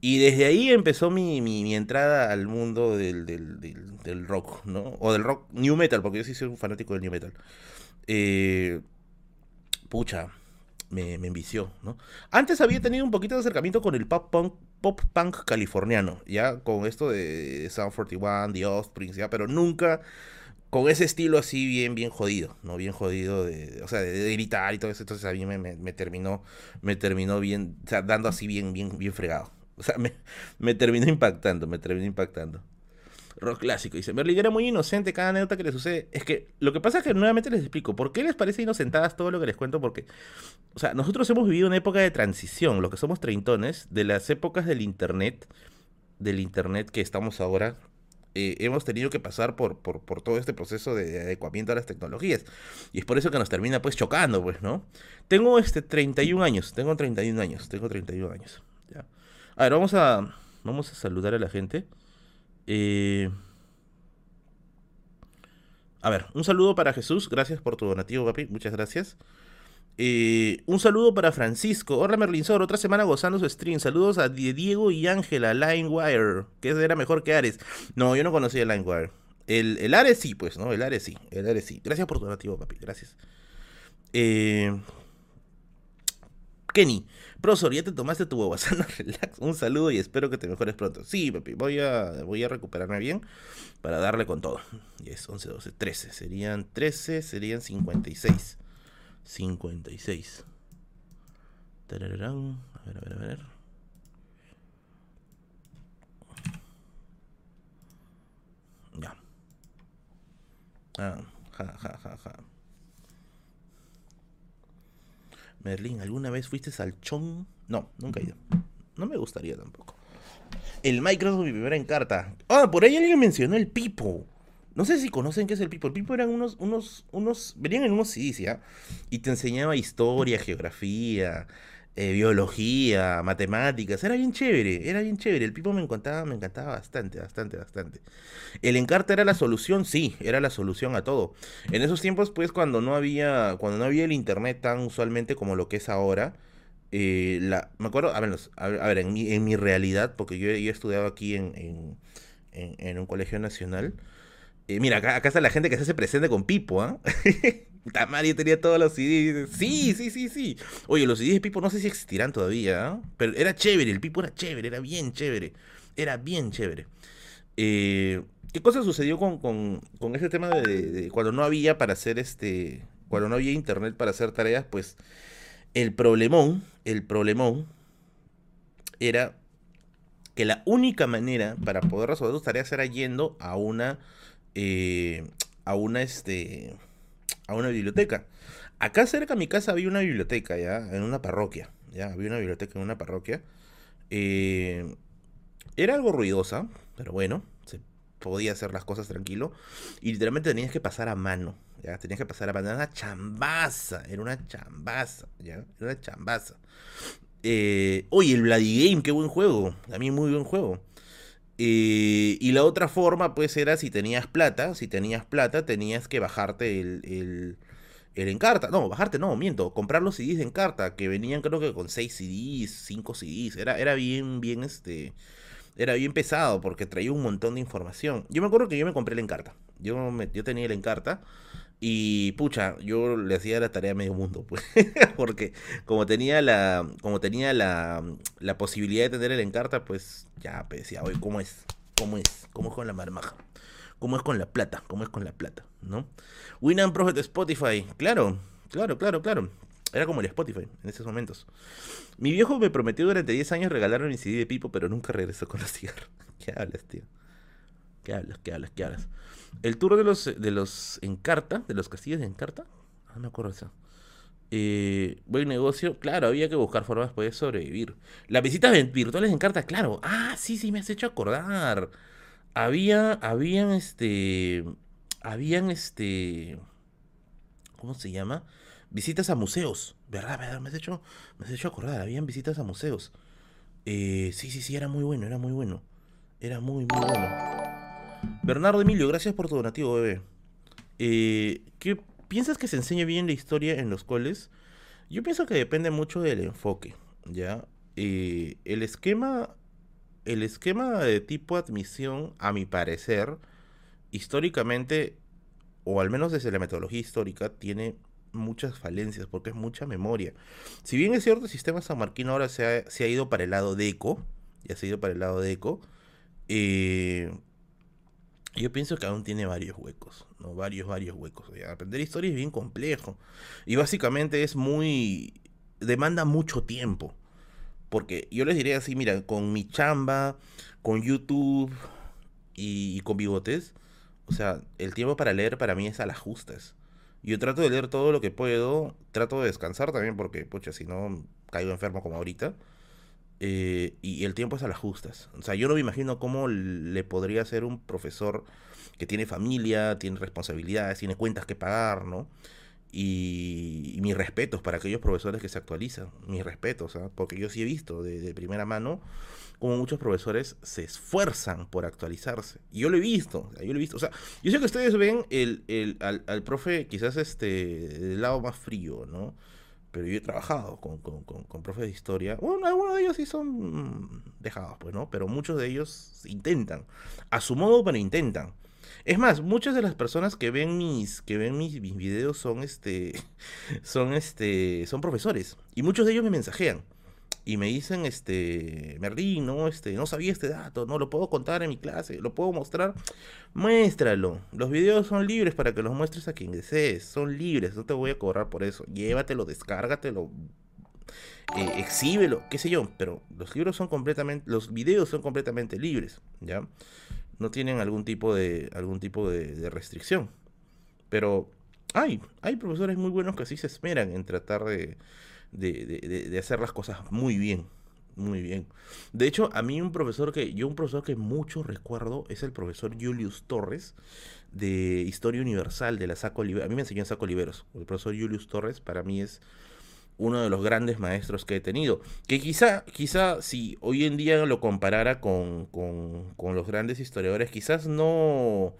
Y desde ahí empezó mi, mi, entrada al mundo del, del, del, rock, ¿no? O del rock new metal, porque yo sí soy un fanático del new metal. Eh, pucha, me, me, envició, ¿no? Antes había tenido un poquito de acercamiento con el pop punk, pop punk californiano, ya con esto de Sound 41, The Offspring, ya, pero nunca con ese estilo así bien, bien jodido, ¿no? Bien jodido, de, o sea, de, gritar y todo eso. Entonces a mí me, me, terminó, me terminó bien, o sea, dando así bien, bien, bien fregado. O sea, me, me terminó impactando, me terminó impactando. Rock clásico. Dice, Berlín era muy inocente cada anécdota que le sucede. Es que lo que pasa es que nuevamente les explico. ¿Por qué les parece inocentadas todo lo que les cuento? Porque, o sea, nosotros hemos vivido una época de transición, lo que somos treintones, de las épocas del internet, del internet que estamos ahora. Eh, hemos tenido que pasar por, por, todo este proceso de adecuamiento a las tecnologías. Y es por eso que nos termina pues chocando, pues, ¿no? Tengo este 31 años, tengo 31 años, tengo 31 años. ¿ya? A ver, vamos a, vamos a saludar a la gente. Eh, a ver, un saludo para Jesús. Gracias por tu donativo, papi. Muchas gracias. Eh, un saludo para Francisco. Hola Merlinsor, otra semana gozando su stream. Saludos a Diego y Ángela, Linewire. Que era mejor que Ares. No, yo no conocía Linewire. El, el Ares sí, pues, ¿no? El Ares sí. El Ares sí. Gracias por tu donativo, papi. Gracias. Eh, Kenny. Profesor, ya te tomaste tu bobasana, relax. Un saludo y espero que te mejores pronto. Sí, papi, voy a, voy a recuperarme bien para darle con todo. Y es 11, 12, 13. Serían 13, serían 56. 56. Tararán. A ver, a ver, a ver. Ya. Ah, ja, ja, ja, ja. Merlín, ¿alguna vez fuiste al chon? No, nunca he ido. No me gustaría tampoco. El Microsoft, mi primera encarta. Ah, por ahí alguien mencionó el Pipo. No sé si conocen qué es el Pipo. El Pipo eran unos, unos, unos, venían en unos CDs, ¿ya? Y te enseñaba historia, geografía, eh, biología, matemáticas, era bien chévere, era bien chévere. El Pipo me encantaba, me encantaba bastante, bastante, bastante. El Encarta era la solución, sí, era la solución a todo. En esos tiempos, pues, cuando no había, cuando no había el internet tan usualmente como lo que es ahora, eh, la, me acuerdo, a ver, a ver, en, mi, en mi realidad, porque yo, he estudiado aquí en, en, un colegio nacional. Eh, mira, acá, está la gente que se hace presente con Pipo, ¿ah? Mario tenía todos los CDs. Sí, sí, sí, sí. Oye, los CDs de Pipo no sé si existirán todavía, ¿ah? pero era chévere, el Pipo era chévere, era bien chévere. Era bien chévere. Eh, ¿Qué cosa sucedió con, con, con ese tema de, cuando no había para hacer este. Cuando no había internet para hacer tareas, pues el problemón, el problemón era que la única manera para poder resolver tus tareas era yendo a una. Eh, a una este a una biblioteca. Acá cerca de mi casa había una biblioteca, ya, en una parroquia. Ya, había una biblioteca en una parroquia. Eh, era algo ruidosa, pero bueno, se podía hacer las cosas tranquilo. Y literalmente tenías que pasar a mano. Ya, tenías que pasar a mano. Era una chambaza, era una chambaza, ya, era una chambaza. Eh, oye, el Bloody Game, qué buen juego. A mí muy buen juego. Eh, y la otra forma, pues, era si tenías plata. Si tenías plata, tenías que bajarte el, el, Encarta. No, bajarte no, miento. Comprar los CDs de Encarta, que venían creo que con 6 CDs, 5 CDs. Era, era bien, bien, este... Era bien pesado porque traía un montón de información. Yo me acuerdo que yo me compré el Encarta. Yo, me, yo tenía el Encarta. Y pucha, yo le hacía la tarea a medio mundo, pues. Porque como tenía la. Como tenía la, la posibilidad de tener el encarta, pues ya pues, decía, oye, ¿cómo es? ¿Cómo es? ¿Cómo es con la marmaja? ¿Cómo es con la plata? ¿Cómo es con la plata? ¿No? Winamp Prophet Spotify. Claro, claro, claro, claro. Era como el Spotify en esos momentos. Mi viejo me prometió durante 10 años regalarme mi CD de Pipo, pero nunca regresó con la cigarros. ¿Qué hablas, tío? ¿Qué hablas? ¿Qué hablas? ¿Qué hablas? El tour de los, de los Encarta, de los castillos de Encarta. No me acuerdo eso. Eh, buen negocio. Claro, había que buscar formas de poder sobrevivir. Las visitas virtuales en carta, claro. Ah, sí, sí, me has hecho acordar. Había, habían este, habían este, ¿cómo se llama? Visitas a museos, ¿verdad? ¿verdad? Me has hecho, me has hecho acordar. Habían visitas a museos. Eh, sí, sí, sí, era muy bueno, era muy bueno. Era muy, muy bueno. Bernardo Emilio, gracias por tu donativo, bebé. Eh, ¿Qué piensas que se enseñe bien la historia en los coles? Yo pienso que depende mucho del enfoque, ¿ya? Eh, el esquema, el esquema de tipo admisión, a mi parecer, históricamente, o al menos desde la metodología histórica, tiene muchas falencias, porque es mucha memoria. Si bien es cierto, el sistema sanmarquino ahora se ha, ido para el lado de eco, ya ha ido para el lado de eco, eh, yo pienso que aún tiene varios huecos, ¿no? Varios, varios huecos. aprender historia es bien complejo. Y básicamente es muy... demanda mucho tiempo. Porque yo les diría así, mira, con mi chamba, con YouTube y, con bigotes, o sea, el tiempo para leer para mí es a las justas. Yo trato de leer todo lo que puedo, trato de descansar también porque, pucha, si no caigo enfermo como ahorita. Eh, y el tiempo es a las justas. O sea, yo no me imagino cómo le podría ser un profesor que tiene familia, tiene responsabilidades, tiene cuentas que pagar, ¿no? Y, mis respetos para aquellos profesores que se actualizan, mis respetos, ¿ah? porque yo sí he visto de, primera mano cómo muchos profesores se esfuerzan por actualizarse. Y yo lo he visto, yo lo he visto. O sea, yo sé que ustedes ven el, el, al, al profe quizás este del lado más frío, ¿no? Pero yo he trabajado con, con, con, profes de historia. Bueno, algunos de ellos sí son dejados, pues, ¿no? Pero muchos de ellos intentan. A su modo, pero intentan. Es más, muchas de las personas que ven mis, que ven mis videos son este. son este. son profesores. Y muchos de ellos me mensajean y me dicen, este, Merlín, no, este, no sabía este dato, no lo puedo contar en mi clase, lo puedo mostrar, muéstralo. Los videos son libres para que los muestres a quien desees, son libres, no te voy a cobrar por eso. Llévatelo, descárgatelo, eh, exhíbelo, qué sé yo, pero los libros son completamente, los videos son completamente libres, ¿ya? No tienen algún tipo de, algún tipo de, de restricción. Pero hay, hay profesores muy buenos que así se esmeran en tratar de de, de, hacer las cosas muy bien. Muy bien. De hecho, a mí un profesor que, yo un profesor que mucho recuerdo es el profesor Julius Torres de Historia Universal de la Saco Oliveros. A mí me enseñó en Saco Oliveros. El profesor Julius Torres para mí es uno de los grandes maestros que he tenido. Que quizá, quizá si hoy en día lo comparara con, con, con los grandes historiadores, quizás no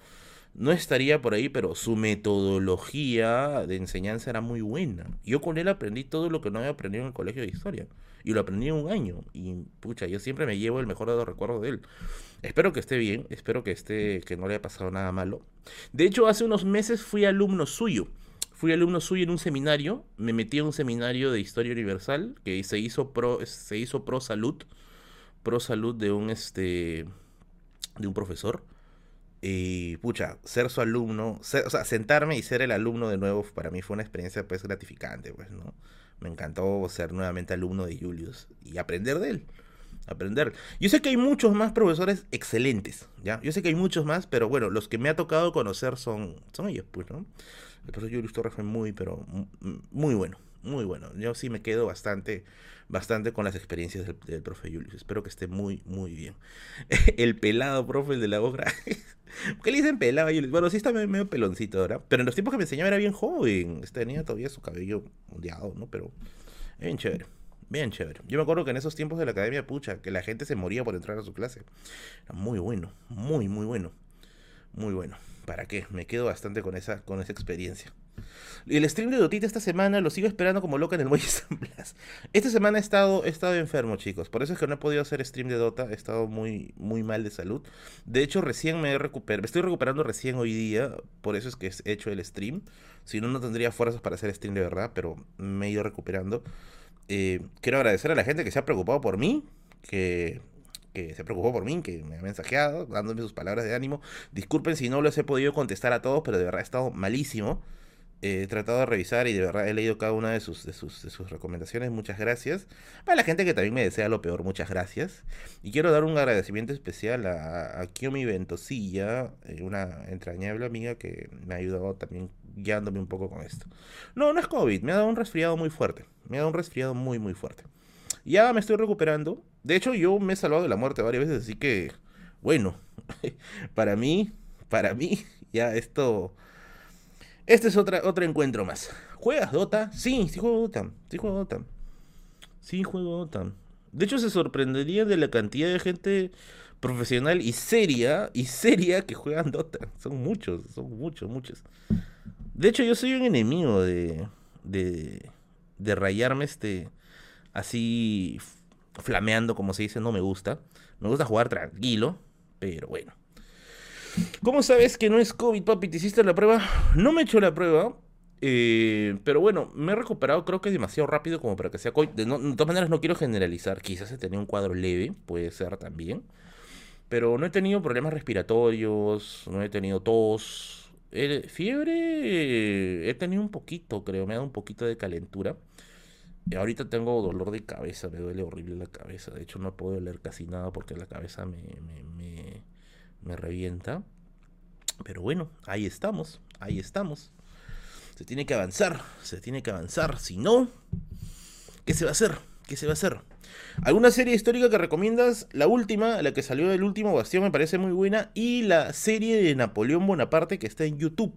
no estaría por ahí, pero su metodología de enseñanza era muy buena. Yo con él aprendí todo lo que no había aprendido en el colegio de historia. Y lo aprendí en un año. Y pucha, yo siempre me llevo el mejor de los recuerdos de él. Espero que esté bien, espero que esté, que no le haya pasado nada malo. De hecho, hace unos meses fui alumno suyo. Fui alumno suyo en un seminario. Me metí en un seminario de historia universal que se hizo pro, se hizo pro salud. Pro salud de un este de un profesor. Y pucha, ser su alumno, o sea, sentarme y ser el alumno de nuevo para mí fue una experiencia pues gratificante, pues, ¿no? Me encantó ser nuevamente alumno de Julius y aprender de él. Aprender. Yo sé que hay muchos más profesores excelentes, ¿ya? Yo sé que hay muchos más, pero bueno, los que me ha tocado conocer son, son ellos, pues, ¿no? El profesor Julius Torres fue muy, pero muy bueno, muy bueno. Yo sí me quedo bastante bastante con las experiencias del, profe Julius. Espero que esté muy, muy bien. el pelado profe, de la obra. ¿Qué le dicen pelado Bueno, sí está medio peloncito ahora. Pero en los tiempos que me enseñaba era bien joven. Tenía todavía su cabello ondeado, ¿no? Pero bien chévere. Bien chévere. Yo me acuerdo que en esos tiempos de la academia, pucha, que la gente se moría por entrar a su clase. Era muy bueno. Muy, muy bueno. Muy bueno. ¿Para qué? Me quedo bastante con esa, con esa experiencia. El stream de Dotita esta semana lo sigo esperando como loca en el Muelle San Blas. Esta semana he estado, he estado enfermo, chicos. Por eso es que no he podido hacer stream de Dota. He estado muy, muy mal de salud. De hecho, recién me he recuperado. Estoy recuperando recién hoy día. Por eso es que he hecho el stream. Si no, no tendría fuerzas para hacer stream de verdad. Pero me he ido recuperando. Eh, quiero agradecer a la gente que se ha preocupado por mí. Que que se preocupó por mí, que me ha mensajeado, dándome sus palabras de ánimo. Disculpen si no les he podido contestar a todos, pero de verdad he estado malísimo he tratado de revisar y de verdad he leído cada una de sus, de sus, de sus recomendaciones. Muchas gracias. Para la gente que también me desea lo peor, muchas gracias. Y quiero dar un agradecimiento especial a, a Kiomi Ventosilla, eh, una entrañable amiga que me ha ayudado también guiándome un poco con esto. No, no es COVID, me ha dado un resfriado muy fuerte. Me ha dado un resfriado muy, muy fuerte. Ya me estoy recuperando. De hecho, yo me he salvado de la muerte varias veces, así que, bueno, para mí, para mí, ya esto este es otra, otro encuentro más. ¿Juegas Dota? Sí, sí juego Dota. Sí juego Dota. Sí juego Dota. De hecho, se sorprendería de la cantidad de gente profesional y seria, y seria que juegan Dota. Son muchos, son muchos, muchos. De hecho, yo soy un enemigo de, de, de rayarme este, así flameando, como se dice, no me gusta. Me gusta jugar tranquilo, pero bueno. ¿Cómo sabes que no es COVID, papi? ¿Te hiciste la prueba? No me he hecho la prueba. Eh, pero bueno, me he recuperado, creo que demasiado rápido como para que sea COVID. De, todas maneras, no quiero generalizar. Quizás he tenido un cuadro leve, puede ser también. Pero no he tenido problemas respiratorios, no he tenido tos. Eh, fiebre he tenido un poquito, creo, me ha dado un poquito de calentura. Y ahorita tengo dolor de cabeza, me duele horrible la cabeza. De hecho, no puedo leer casi nada porque la cabeza me, me, me revienta. Pero bueno, ahí estamos, ahí estamos. Se tiene que avanzar, se tiene que avanzar. Si no, ¿qué se va a hacer? ¿Qué se va a hacer? ¿Alguna serie histórica que recomiendas? La última, la que salió del último bastión, me parece muy buena. Y la serie de Napoleón Bonaparte que está en YouTube.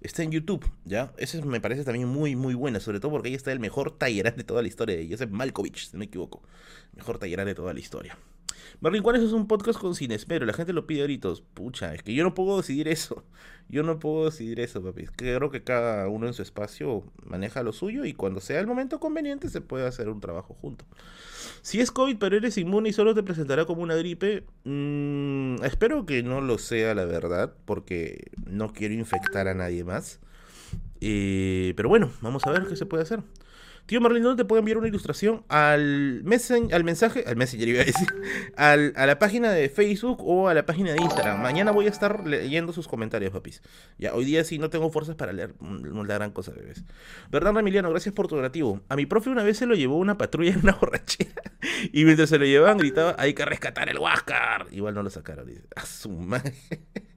Está en YouTube, ¿ya? Esa me parece también muy, muy buena. Sobre todo porque ahí está el mejor tallerán de toda la historia de Joseph Malkovich, si no me equivoco. Mejor tallerán de toda la historia. Marlin, ¿cuál es un podcast con espero? La gente lo pide ahorita. Pucha, es que yo no puedo decidir eso. Yo no puedo decidir eso, papi. Creo que cada uno en su espacio maneja lo suyo y cuando sea el momento conveniente se puede hacer un trabajo junto. Si es COVID pero eres inmune y solo te presentará como una gripe, mmm, espero que no lo sea la verdad, porque no quiero infectar a nadie más. Eh, pero bueno, vamos a ver qué se puede hacer. Tío Marlene, ¿dónde te puedo enviar una ilustración? Al, al mensaje, al messenger iba a decir, a la página de Facebook o a la página de Instagram. Mañana voy a estar leyendo sus comentarios, papis. Ya, hoy día sí no tengo fuerzas para leer la gran cosa, bebés. ¿Verdad, Emiliano? Gracias por tu donativo. A mi profe una vez se lo llevó una patrulla en una borrachera y mientras se lo llevaban gritaba, hay que rescatar el Huáscar. Igual no lo sacaron. A su madre.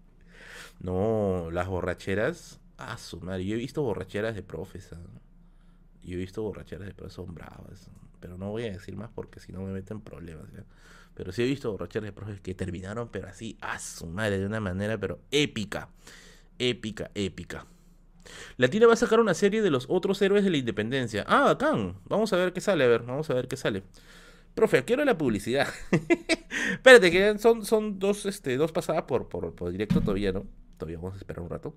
No, las borracheras, a su madre. Yo he visto borracheras de profes. Yo he visto borracheras de pero son bravas. Pero no voy a decir más porque si no me meten problemas. Pero sí he visto borracheras de profes que terminaron, pero así, a su madre, de una manera, pero épica. Épica, épica. La tira va a sacar una serie de los otros héroes de la independencia. Ah, bacán. Vamos a ver qué sale, a ver, vamos a ver qué sale. Profe, quiero la publicidad. Espérate, que son, son dos, este, dos pasadas por, por, por directo todavía, ¿no? Todavía vamos a esperar un rato.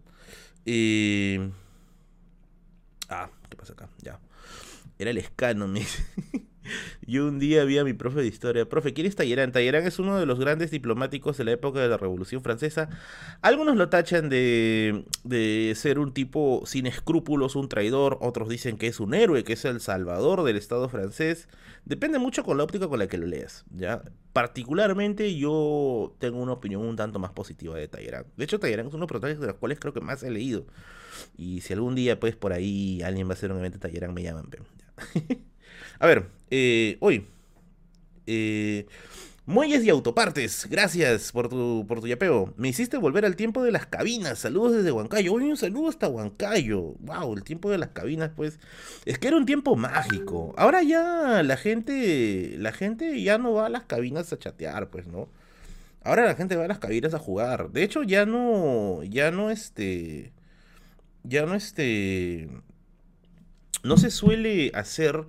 Y... Ah, ¿qué pasa acá? Ya. Era el escano, me Yo un día vi a mi profe de historia. Profe, ¿quién es Talleyrand? Talleyrand es uno de los grandes diplomáticos de la época de la Revolución Francesa. Algunos lo tachan de, de ser un tipo sin escrúpulos, un traidor. Otros dicen que es un héroe, que es el salvador del Estado francés. Depende mucho con la óptica con la que lo leas. ¿ya? Particularmente yo tengo una opinión un tanto más positiva de Talleyrand. De hecho, Talleyrand es uno de los personajes de los cuales creo que más he leído. Y si algún día, pues, por ahí alguien va a hacer un evento de Talleyrand, me llaman. a ver, eh, hoy. Eh, Muelles y autopartes, gracias por tu, por tu yapeo. Me hiciste volver al tiempo de las cabinas. Saludos desde Huancayo. Hoy un saludo hasta Huancayo. Wow, el tiempo de las cabinas, pues. Es que era un tiempo mágico. Ahora ya la gente. La gente ya no va a las cabinas a chatear, pues, ¿no? Ahora la gente va a las cabinas a jugar. De hecho, ya no. Ya no este ya no este, no se suele hacer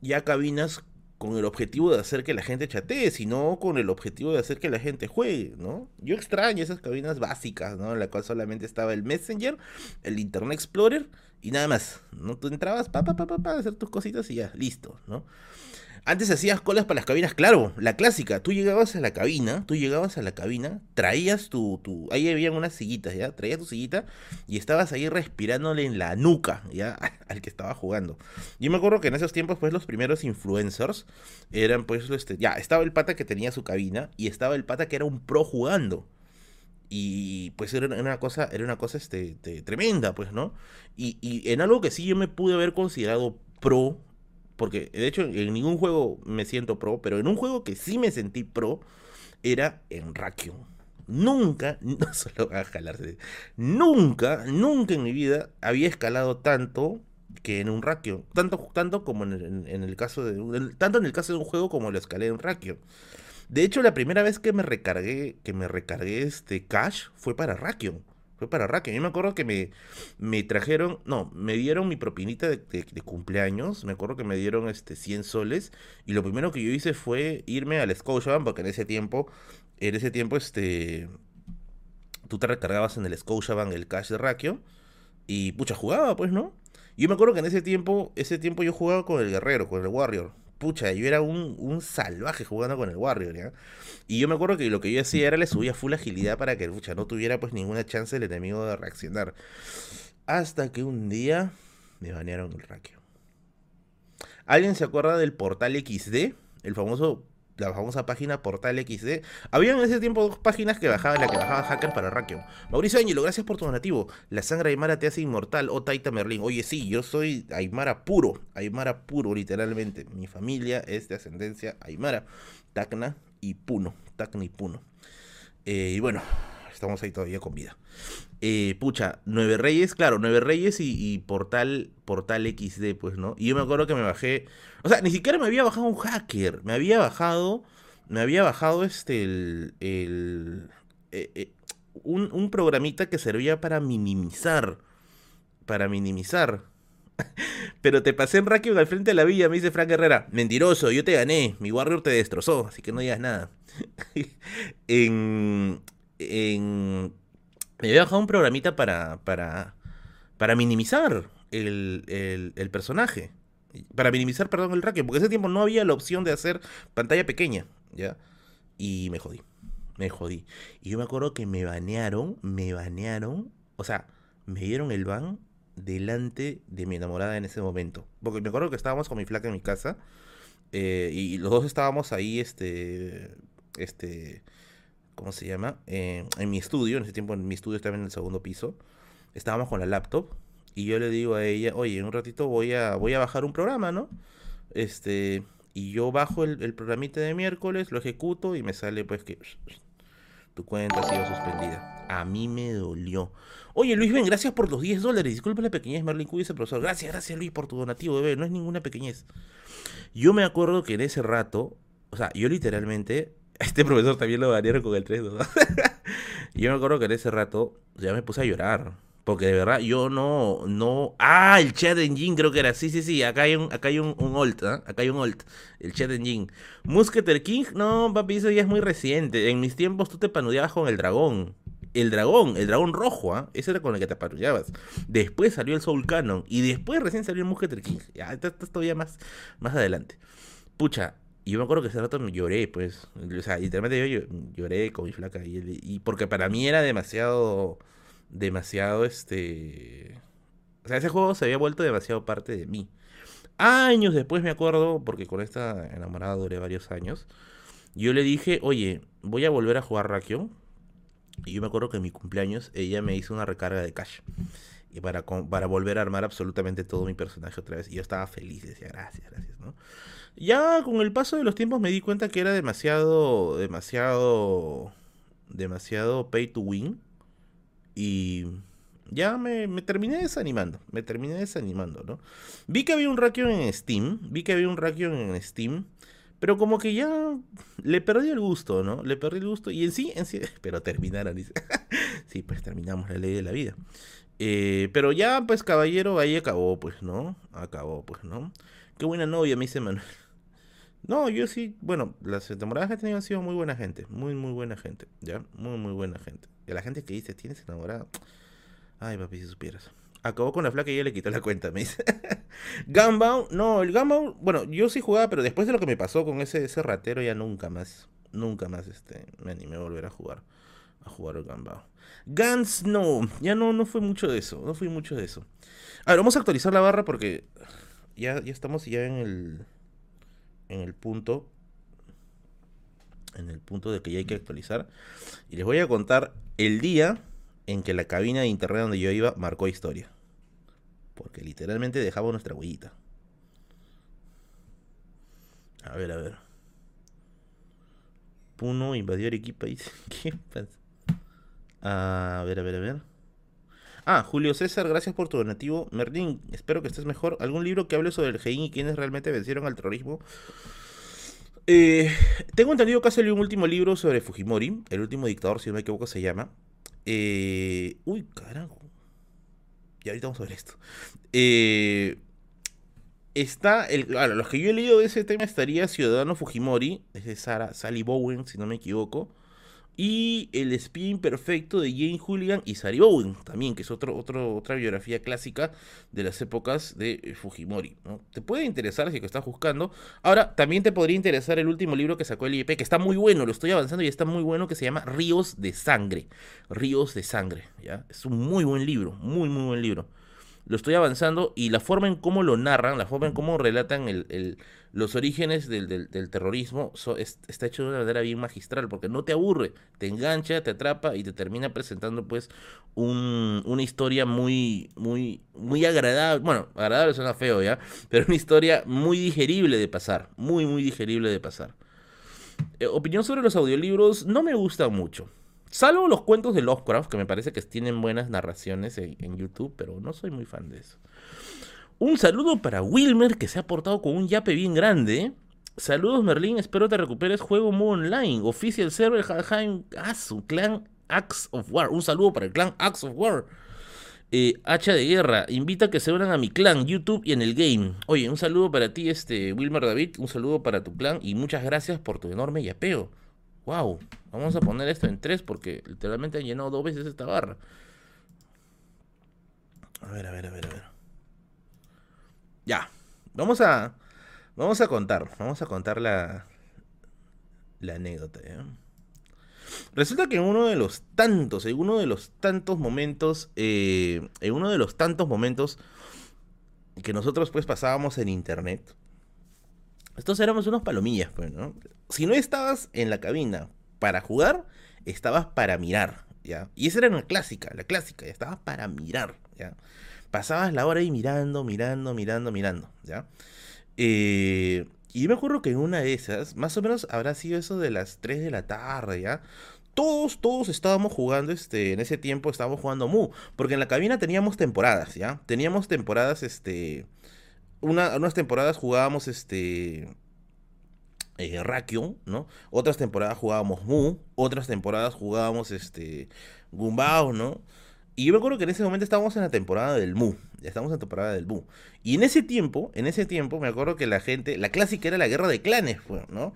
ya cabinas con el objetivo de hacer que la gente chatee, sino con el objetivo de hacer que la gente juegue, ¿no? Yo extraño esas cabinas básicas, ¿no? En la cual solamente estaba el Messenger, el Internet Explorer y nada más, ¿no? Tú entrabas, pa, pa, pa, pa, pa hacer tus cositas y ya, listo, ¿no? Antes hacías colas para las cabinas, claro, la clásica. Tú llegabas a la cabina, tú llegabas a la cabina, traías tu, tu ahí habían unas sillitas, ¿ya? Traías tu sillita y estabas ahí respirándole en la nuca, ¿ya? Al que estaba jugando. Yo me acuerdo que en esos tiempos, pues, los primeros influencers eran, pues, este, ya, estaba el pata que tenía su cabina y estaba el pata que era un pro jugando. Y pues era una cosa, era una cosa este, tremenda, pues, ¿no? Y, y en algo que sí yo me pude haber considerado pro porque de hecho en ningún juego me siento pro, pero en un juego que sí me sentí pro era en Rakion. Nunca, no solo a jalarse, nunca, nunca en mi vida había escalado tanto que en un Rakion. Tanto, tanto como en, el caso de. tanto en el caso de un juego como lo escalé en Rakion. De hecho, la primera vez que me recargué, que me recargué este cash fue para Rakion. Fue para Rakion. Yo me acuerdo que me, me trajeron, no, me dieron mi propinita de, cumpleaños. Me acuerdo que me dieron este 100 soles. Y lo primero que yo hice fue irme al Scotiabank, porque en ese tiempo, en ese tiempo, este, tú te recargabas en el Scotiabank el cash de Rakio. Y pucha, jugaba, pues, ¿no? Yo me acuerdo que en ese tiempo, ese tiempo yo jugaba con el guerrero, con el warrior pucha, yo era un, salvaje jugando con el Warrior, ¿ya? Y yo me acuerdo que lo que yo hacía era le subía full agilidad para que, pucha, no tuviera pues ninguna chance el enemigo de reaccionar. Hasta que un día me banearon el raquio. ¿Alguien se acuerda del portal XD? El famoso la famosa página Portal XD. Había en ese tiempo dos páginas que bajaban, la que bajaba hackers para Rakion. Mauricio Ángelo, gracias por tu donativo. La sangre Aymara te hace inmortal. O oh, Taita Merlin. Oye, sí, yo soy Aymara puro. Aymara puro, literalmente. Mi familia es de ascendencia Aymara. Tacna y Puno. Tacna y Puno. Eh, y bueno, estamos ahí todavía con vida. Eh, pucha, Nueve Reyes, claro, Nueve Reyes y, Portal, Portal XD, pues, ¿no? Y yo me acuerdo que me bajé, o sea, ni siquiera me había bajado un hacker, me había bajado, me había bajado este, el, el eh, eh, un, un, programita que servía para minimizar, para minimizar. Pero te pasé en Rakion al frente de la villa, me dice Frank Herrera, mentiroso, yo te gané, mi Warrior te destrozó, así que no digas nada. en, me había bajado un programita para, para, para minimizar el, el, personaje. Para minimizar, perdón, el racket. Porque ese tiempo no había la opción de hacer pantalla pequeña. ¿Ya? Y me jodí. Me jodí. Y yo me acuerdo que me banearon. Me banearon. O sea, me dieron el ban delante de mi enamorada en ese momento. Porque me acuerdo que estábamos con mi flaca en mi casa. Eh, y los dos estábamos ahí, este. Este ¿cómo se llama? Eh, en mi estudio, en ese tiempo en mi estudio estaba en el segundo piso, estábamos con la laptop y yo le digo a ella, oye, en un ratito voy a, voy a bajar un programa, ¿no? Este, y yo bajo el, programita de miércoles, lo ejecuto y me sale pues que tu cuenta ha sido suspendida. A mí me dolió. Oye, Luis, ven, gracias por los 10 dólares. Disculpe la pequeñez, Merlin Cuy, ese profesor. Gracias, gracias, Luis, por tu donativo, bebé. No es ninguna pequeñez. Yo me acuerdo que en ese rato, o sea, yo literalmente este profesor también lo banearon con el 3 ¿no? yo me acuerdo que en ese rato ya me puse a llorar. Porque de verdad yo no, no... Ah, el chat engine creo que era. Sí, sí, sí. Acá hay un, acá hay un, un alt, ¿eh? Acá hay un alt. El chat engine. Musketer King, no, papi, eso ya es muy reciente. En mis tiempos tú te panudeabas con el dragón. El dragón, el dragón rojo, ¿ah? Ese era con el que te panudeabas. Después salió el Soul Canon. Y después recién salió el Musketer King. Ya, esto, esto todavía más, más adelante. Pucha, y yo me acuerdo que ese rato lloré, pues. O sea, literalmente yo lloré con mi flaca. Y, porque para mí era demasiado. Demasiado este. O sea, ese juego se había vuelto demasiado parte de mí. Años después me acuerdo, porque con esta enamorada duré varios años. Yo le dije, oye, voy a volver a jugar Rakion. Y yo me acuerdo que en mi cumpleaños ella me hizo una recarga de cash. Y para, para volver a armar absolutamente todo mi personaje otra vez. Y yo estaba feliz, decía, gracias, gracias, ¿no? Ya con el paso de los tiempos me di cuenta que era demasiado, demasiado, demasiado pay to win. Y ya me, terminé desanimando, me terminé desanimando, ¿no? Vi que había un Rakion en Steam, vi que había un Rakion en Steam, pero como que ya le perdí el gusto, ¿no? Le perdí el gusto y en sí, en sí, pero terminaron, dice. sí, pues terminamos la ley de la vida. Eh, pero ya, pues caballero, ahí acabó, pues, ¿no? Acabó, pues, ¿no? Qué buena novia, me dice Manuel. No, yo sí, bueno, las temporadas que he tenido han sido muy buena gente, muy, muy buena gente, ¿ya? Muy, muy buena gente. Y la gente que dice, ¿tienes enamorada? Ay, papi, si supieras. Acabó con la flaca y ya le quitó la cuenta, me dice. Gunbound, no, el Gunbound, bueno, yo sí jugaba, pero después de lo que me pasó con ese, ese ratero, ya nunca más, nunca más este, me animé a volver a jugar, a jugar el Gunbound. Guns, no, ya no, no fue mucho de eso, no fue mucho de eso. A ver, vamos a actualizar la barra porque ya, ya estamos ya en el en el punto en el punto de que ya hay que actualizar. Y les voy a contar el día en que la cabina de internet donde yo iba marcó historia. Porque literalmente dejaba nuestra huellita. A ver a ver. Puno invadió Arequipa y a ver a ver a ver Ah, Julio César, gracias por tu donativo. Merlin, espero que estés mejor. ¿Algún libro que hable sobre el GEIN y quienes realmente vencieron al terrorismo? Eh, tengo entendido que hace un último libro sobre Fujimori, el último dictador, si no me equivoco, se llama. Eh, uy, carajo. Y ahorita vamos a ver esto. Eh, está, el, claro, los que yo he leído de ese tema estaría Ciudadano Fujimori, es de Sara, Sally Bowen, si no me equivoco. Y El espía imperfecto de Jane Hooligan y Sari Bowen, también, que es otro, otro, otra biografía clásica de las épocas de eh, Fujimori. ¿no? Te puede interesar si que estás buscando. Ahora, también te podría interesar el último libro que sacó el IEP, que está muy bueno, lo estoy avanzando y está muy bueno, que se llama Ríos de Sangre. Ríos de Sangre, ¿ya? Es un muy buen libro, muy, muy buen libro. lo estoy avanzando y la forma en cómo lo narran, la forma en cómo relatan el, los orígenes del, terrorismo está hecho de una manera bien magistral, porque no te aburre, te engancha, te atrapa y te termina presentando pues una historia muy, muy, muy agradable, bueno, agradable suena feo ya, pero una historia muy digerible de pasar, muy, muy digerible de pasar. Eh, opinión sobre los audiolibros, no me gusta mucho. Salvo los cuentos de Lovecraft, que me parece que tienen buenas narraciones en YouTube, pero no soy muy fan de eso. Un saludo para Wilmer, que se ha portado con un yape bien grande. Saludos, Merlin. Espero te recuperes. Juego modo online. Official server Halheim Asu. Clan Axe of War. Un saludo para el clan Axe of War. Eh, Hacha de guerra. Invita a que se unan a mi clan, YouTube y en el game. Oye, un saludo para ti, este Wilmer David. Un saludo para tu clan. Y muchas gracias por tu enorme yapeo. Wow. Vamos a poner esto en tres porque literalmente han llenado dos veces esta barra. A ver, a ver, a ver, a ver. Ya, vamos a, vamos a contar, vamos a contar la, la anécdota. Resulta que en uno de los tantos, en uno de los tantos momentos, eh, en uno de los tantos momentos que nosotros pues pasábamos en internet, estos éramos unos palomillas, pues, ¿no? Si no estabas en la cabina para jugar, estabas para mirar, ¿ya? Y esa era una clásica, la clásica, ya estabas para mirar, ¿ya? Pasabas la hora ahí mirando, mirando, mirando, mirando, ¿ya? Eh, y me acuerdo que en una de esas, más o menos habrá sido eso de las 3 de la tarde, ¿ya? Todos, todos estábamos jugando, este, en ese tiempo estábamos jugando Mu, porque en la cabina teníamos temporadas, ¿ya? Teníamos temporadas, este, una, unas temporadas jugábamos, este, eh, ¿no? Otras temporadas jugábamos Mu, otras temporadas jugábamos, este, Gumbao, ¿no? Y yo me acuerdo que en ese momento estábamos en la temporada del Mu. Ya estamos en la temporada del Mu. Y en ese tiempo, en ese tiempo, me acuerdo que la gente, la clásica era la guerra de clanes, pues, ¿no?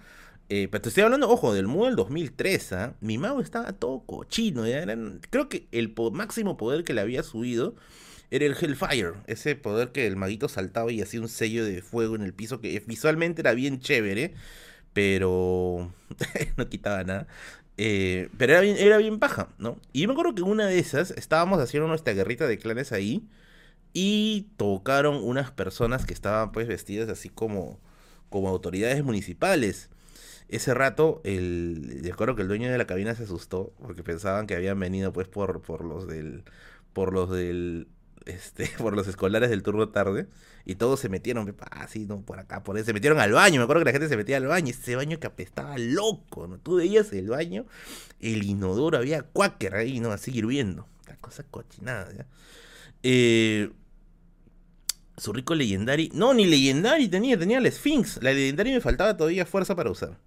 Eh, pero te estoy hablando, ojo, del Mu del 2003, ¿ah? Mi mago estaba todo cochino. ¿ya? creo que el máximo poder que le había subido era el Hellfire. Ese poder que el maguito saltaba y hacía un sello de fuego en el piso que visualmente era bien chévere. Pero no quitaba nada. Eh, pero era bien, era bien paja, ¿no? Y yo me acuerdo que una de esas estábamos haciendo nuestra guerrita de clanes ahí y tocaron unas personas que estaban pues vestidas así como, como autoridades municipales. Ese rato, el, recuerdo que el dueño de la cabina se asustó porque pensaban que habían venido pues por, por los del por los del este, por los escolares del turno tarde, y todos se metieron, así, ¿no? Por acá, por ahí, se metieron al baño, me acuerdo que la gente se metía al baño, ese baño que apestaba loco, ¿no? Tú veías el baño, el inodoro, había cuáquer ahí, ¿no? Así hirviendo, la cosa cochinada, ¿ya? Eh, su rico Legendary, no, ni Legendary tenía, tenía la Sphinx, la Legendary me faltaba todavía fuerza para usar.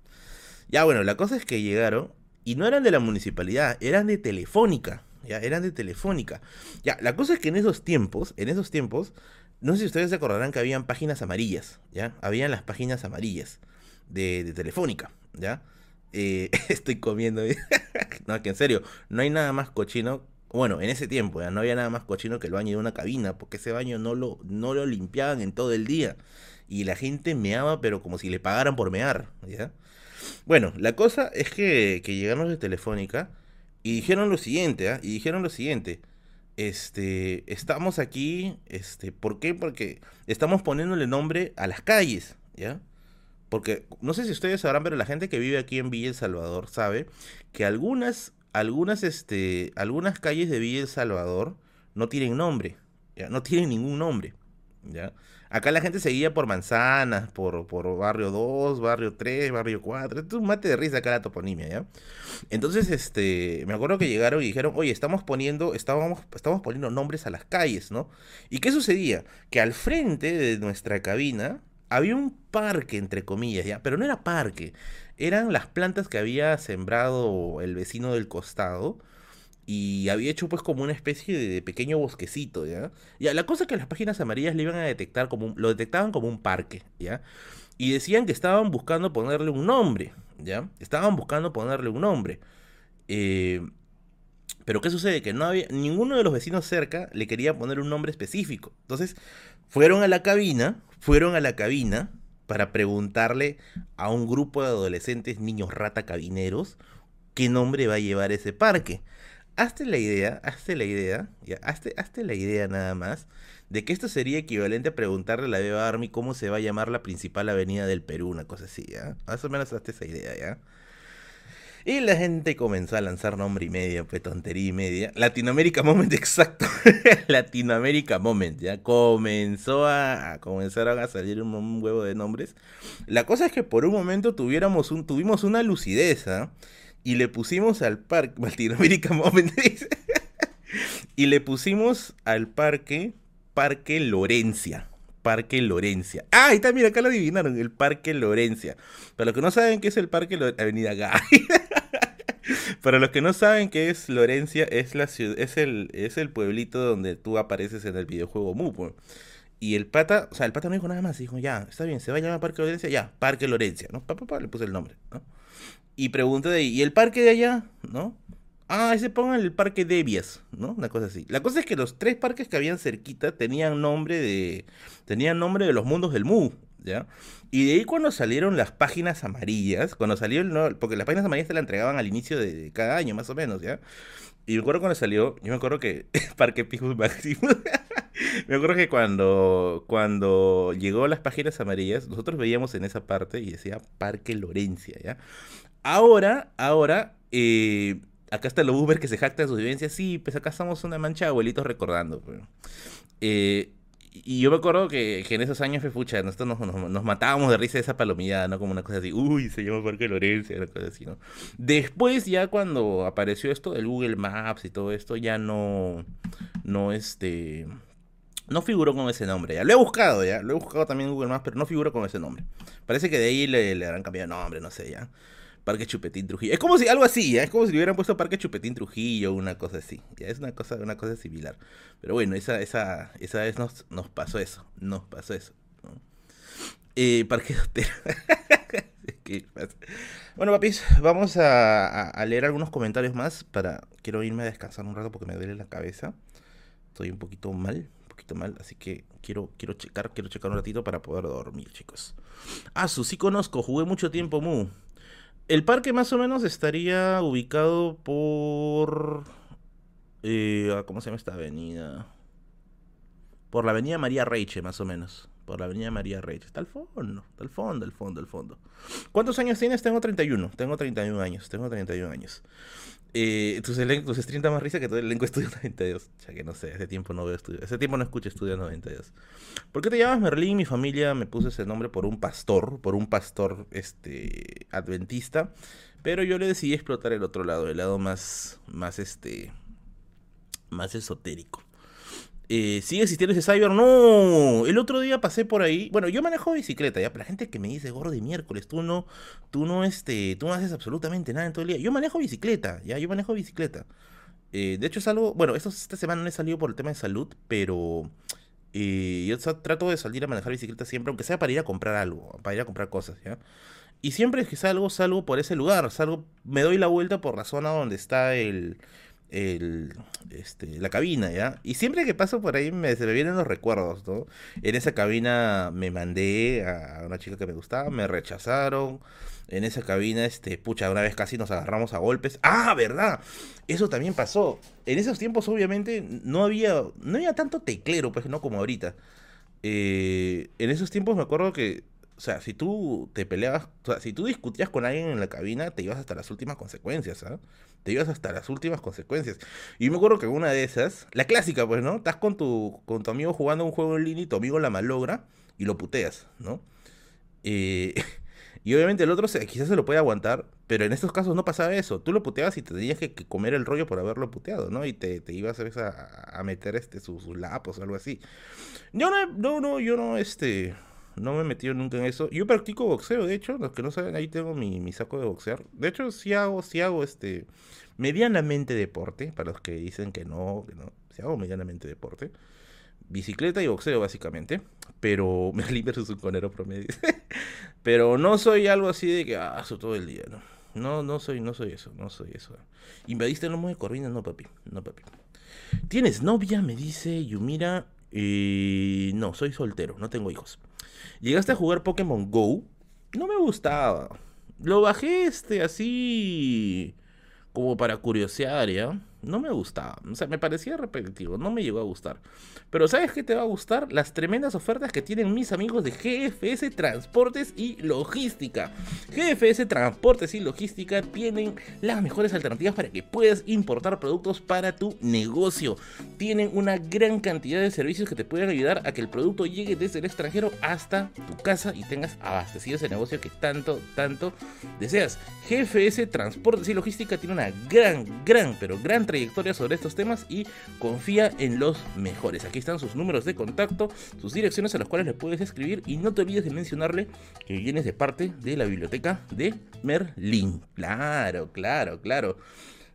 Ya, bueno, la cosa es que llegaron, y no eran de la municipalidad, eran de Telefónica eran de Telefónica. Ya, la cosa es que en esos tiempos, en esos tiempos, no sé si ustedes se acordarán que habían páginas amarillas, ¿ya? Habían las páginas amarillas de, Telefónica, ¿ya? Eh, estoy comiendo. no, que en serio, no hay nada más cochino. Bueno, en ese tiempo no había nada más cochino que el baño de una cabina, porque ese baño no lo, no lo limpiaban en todo el día. Y la gente meaba, pero como si le pagaran por mear, ¿ya? Bueno, la cosa es que, que llegamos de Telefónica y dijeron lo siguiente, ¿ah? Y dijeron lo siguiente. Este, estamos aquí, este, ¿por qué? Porque estamos poniéndole nombre a las calles, ¿ya? Porque no sé si ustedes sabrán, pero la gente que vive aquí en Villa El Salvador sabe que algunas, algunas, este, algunas calles de Villa El Salvador no tienen nombre, ¿ya? No tienen ningún nombre, ¿ya? Acá la gente seguía por manzanas, por, por barrio 2, barrio 3, barrio 4. Esto es un mate de risa acá la toponimia, ¿ya? Entonces, este, me acuerdo que llegaron y dijeron, oye, estamos poniendo, estábamos, estamos poniendo nombres a las calles, ¿no? ¿Y qué sucedía? Que al frente de nuestra cabina había un parque, entre comillas, ¿ya? Pero no era parque, eran las plantas que había sembrado el vecino del costado y había hecho pues como una especie de pequeño bosquecito, ¿ya? Ya, la cosa es que las páginas amarillas le iban a detectar como lo detectaban como un parque, ¿ya? Y decían que estaban buscando ponerle un nombre, ¿ya? Estaban buscando ponerle un nombre. Eh, pero ¿qué sucede? Que no había, ninguno de los vecinos cerca le quería poner un nombre específico. Entonces, fueron a la cabina, fueron a la cabina para preguntarle a un grupo de adolescentes, niños rata cabineros, qué nombre va a llevar ese parque. Hazte la idea, hazte la idea, ya, hazte, hazte la idea nada más de que esto sería equivalente a preguntarle a la Beba Army cómo se va a llamar la principal avenida del Perú, una cosa así, ¿ya? Más o menos hazte esa idea, ¿ya? Y la gente comenzó a lanzar nombre y media, pues tontería y media. Latinoamérica Moment, exacto. Latinoamérica Moment, ya comenzó a, comenzaron a salir un, huevo de nombres. La cosa es que por un momento tuviéramos un, tuvimos una lucidez, ¿ah? Y le pusimos al parque, Latinoamérica Moment, y le pusimos al parque, Parque Lorencia. Parque Lorencia. Ah, está, mira, acá lo adivinaron, el Parque Lorencia. Para los que no saben qué es el Parque Lorencia, Avenida Gay. Para los que no saben qué es Lorencia, es la ciudad, es el, es el pueblito donde tú apareces en el videojuego Mu. Pues. Y el pata, o sea, el pata no dijo nada más, dijo, ya, está bien, se va a llamar Parque Lorencia, ya, Parque Lorencia, ¿no? Le puse el nombre, ¿no? Y pregunté de ahí, ¿y el parque de allá? ¿No? Ah, ese pongan el parque Debias, ¿no? Una cosa así. La cosa es que los tres parques que habían cerquita tenían nombre de. tenían nombre de los mundos del Mu, ¿ya? Y de ahí cuando salieron las páginas amarillas, cuando salieron, no, porque las páginas amarillas se la entregaban al inicio de, cada año, más o menos, ¿ya? Y me acuerdo cuando salió, yo me acuerdo que Parque Pijus Máximo. me acuerdo que cuando, cuando llegó las páginas amarillas, nosotros veíamos en esa parte y decía Parque Lorencia, ¿ya? Ahora, ahora, eh, acá está el Uber que se jacta de sus vivencias. Sí, pues acá estamos una mancha de abuelitos recordando. Pues. Eh, y yo me acuerdo que, en esos años, fucha, nosotros nos, matábamos de risa de esa palomillada, ¿no? Como una cosa así, uy, se llama Parque Lorenzo, una cosa así, ¿no? Después, ya cuando apareció esto del Google Maps y todo esto, ya no, no, este, no figuró con ese nombre, ya. Lo he buscado, ya, lo he buscado también en Google Maps, pero no figuró con ese nombre. Parece que de ahí le, le habrán cambiado nombre, no sé, ya. Parque Chupetín Trujillo. Es como si algo así, es como si le hubieran puesto Parque Chupetín Trujillo, una cosa así. ¿ya? Es una cosa, una cosa similar. Pero bueno, esa, esa, esa vez nos, nos pasó eso. Nos pasó eso. Eh, Parque bueno, papis, vamos a, a, leer algunos comentarios más para. Quiero irme a descansar un rato porque me duele la cabeza. Estoy un poquito mal, un poquito mal, así que quiero, quiero checar, quiero checar un ratito para poder dormir, chicos. Ah, su sí conozco, jugué mucho tiempo Mu. El parque más o menos estaría ubicado por... Eh, ah, ¿Cómo se llama esta avenida? Por la avenida María Reiche, más o menos. Por la avenida María Reiche. Está al fondo, está al fondo, al fondo, al fondo. ¿Cuántos años tienes? Tengo 31. Tengo 31 años, tengo 31 años. Eh, tus, tus más risa que todo el elenco Estudio 92. Ya que no sé, hace tiempo no veo estudio. Hace tiempo no escucho Estudio 92. ¿Por qué te llamas Merlín? Mi familia me puso ese nombre por un pastor, por un pastor este adventista. Pero yo le decidí explotar el otro lado, el lado más, más este, más esotérico. Eh, ¿Sigue existiendo ese cyber? No, el otro día pasé por ahí. Bueno, yo manejo bicicleta, ya, para la gente que me dice gordo de miércoles, tú no, tú no, este, tú no haces absolutamente nada en todo el día. Yo manejo bicicleta, ya, yo manejo bicicleta. Eh, de hecho es algo, bueno, esta semana no he salido por el tema de salud, pero eh, yo trato de salir a manejar bicicleta siempre, aunque sea para ir a comprar algo, para ir a comprar cosas, ¿ya? Y siempre que salgo, salgo por ese lugar, salgo, me doy la vuelta por la zona donde está el, el, este, la cabina, ¿ya? Y siempre que paso por ahí me, se me vienen los recuerdos, ¿no? En esa cabina me mandé a una chica que me gustaba, me rechazaron. En esa cabina, este, pucha, una vez casi nos agarramos a golpes. ¡Ah, verdad! Eso también pasó. En esos tiempos, obviamente, no había, no había tanto teclero, pues, no como ahorita. Eh, en esos tiempos me acuerdo que o sea, si tú te peleabas, o sea, si tú discutías con alguien en la cabina, te ibas hasta las últimas consecuencias, ¿ah? Te ibas hasta las últimas consecuencias. Y me acuerdo que una de esas, la clásica, pues, ¿no? Estás con tu, con tu amigo jugando un juego en línea y tu amigo la malogra y lo puteas, ¿no? Eh, y obviamente el otro quizás se lo puede aguantar, pero en estos casos no pasaba eso. Tú lo puteabas y te tenías que, comer el rollo por haberlo puteado, ¿no? Y te, te ibas a, a, meter este, sus, sus lapos o algo así. Yo no, no, no, yo no, este no me he metido nunca en eso. Yo practico boxeo, de hecho, los que no saben, ahí tengo mi, saco de boxear. De hecho, sí hago, sí hago este medianamente deporte, para los que dicen que no, que no, sí hago medianamente deporte. Bicicleta y boxeo, básicamente. Pero Merlin versus un conero promedio. pero no soy algo así de que ah, todo el día, ¿no? No, no soy, no soy eso, no soy eso. ¿Invadiste el lomo de Corvina? No, papi, no, papi. ¿Tienes novia? Me dice Yumira. Y no, soy soltero, no tengo hijos. ¿Llegaste a jugar Pokémon Go? No me gustaba. Lo bajé este así como para curiosear, ¿ya? No me gustaba. O sea, me parecía repetitivo, no me llegó a gustar. Pero ¿sabes qué te va a gustar? Las tremendas ofertas que tienen mis amigos de GFS Transportes y Logística. GFS Transportes y Logística tienen las mejores alternativas para que puedas importar productos para tu negocio. Tienen una gran cantidad de servicios que te pueden ayudar a que el producto llegue desde el extranjero hasta tu casa y tengas abastecido ese negocio que tanto, tanto deseas. GFS Transportes y Logística tiene una gran, gran, pero gran trayectoria sobre estos temas y confía en los mejores. Aquí están sus números de contacto, sus direcciones a las cuales le puedes escribir y no te olvides de mencionarle que vienes de parte de la biblioteca de Merlín. Claro, claro, claro.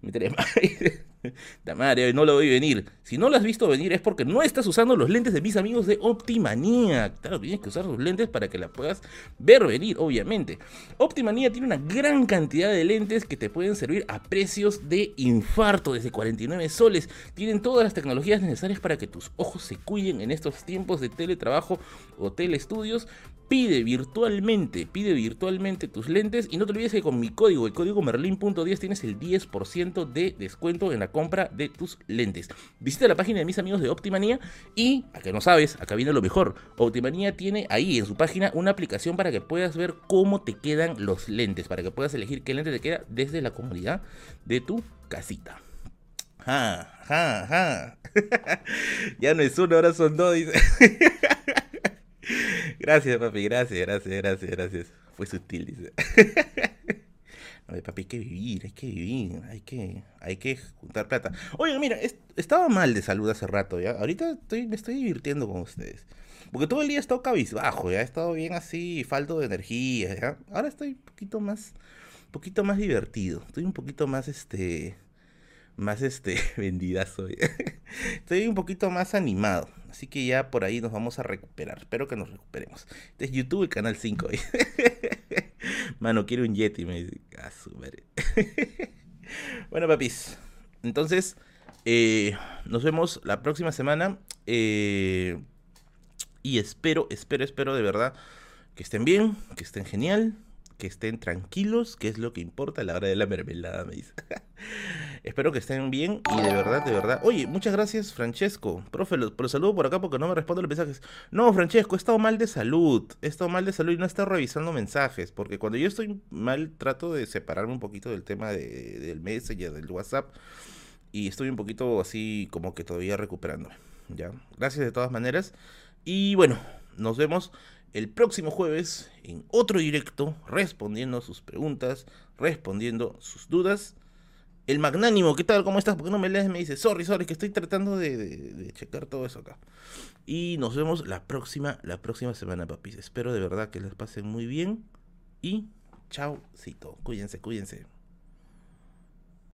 Me Tamario, no lo voy a venir. Si no lo has visto venir es porque no estás usando los lentes de mis amigos de Optimanía. Claro, tienes que usar sus lentes para que la puedas ver venir, obviamente. Optimanía tiene una gran cantidad de lentes que te pueden servir a precios de infarto, desde 49 soles. Tienen todas las tecnologías necesarias para que tus ojos se cuiden en estos tiempos de teletrabajo o telestudios. Pide virtualmente, pide virtualmente tus lentes y no te olvides que con mi código, el código merlin.10 tienes el 10% de descuento en la compra de tus lentes. Visita la página de mis amigos de Optimanía y, a que no sabes, acá viene lo mejor. Optimanía tiene ahí en su página una aplicación para que puedas ver cómo te quedan los lentes, para que puedas elegir qué lente te queda desde la comodidad de tu casita. Ja, ja, ja. ya no es uno, ahora son dos. gracias, papi, gracias, gracias, gracias, gracias. Fue sutil, dice. papi, hay que vivir, hay que vivir, hay que, hay que juntar plata. Oye, mira, estaba mal de salud hace rato, ¿ya? Ahorita estoy, me estoy divirtiendo con ustedes. Porque todo el día he estado cabizbajo, ya he estado bien así, falto de energía, ¿ya? Ahora estoy un poquito más, un poquito más divertido. Estoy un poquito más, este, más, este, vendidazo. estoy un poquito más animado. Así que ya por ahí nos vamos a recuperar. Espero que nos recuperemos. Este es YouTube, el canal 5. Mano, quiero un Yeti. Me dice, bueno, papis. Entonces, eh, nos vemos la próxima semana. Eh, y espero, espero, espero de verdad que estén bien, que estén genial, que estén tranquilos, que es lo que importa a la hora de la mermelada, me dice. Espero que estén bien y de verdad, de verdad. Oye, muchas gracias, Francesco. Profe, por el saludo por acá porque no me respondo los mensajes. No, Francesco, he estado mal de salud. He estado mal de salud y no he estado revisando mensajes. Porque cuando yo estoy mal, trato de separarme un poquito del tema de, del Messenger, del WhatsApp. Y estoy un poquito así como que todavía recuperándome. ¿ya? Gracias de todas maneras. Y bueno, nos vemos el próximo jueves en otro directo respondiendo sus preguntas, respondiendo sus dudas. El magnánimo, ¿qué tal? ¿Cómo estás? ¿Por qué no me lees? Me dice, sorry, sorry, que estoy tratando de, checar todo eso acá. Y nos vemos la próxima, la próxima semana, papis. Espero de verdad que les pasen muy bien. Y chao, Cuídense, cuídense.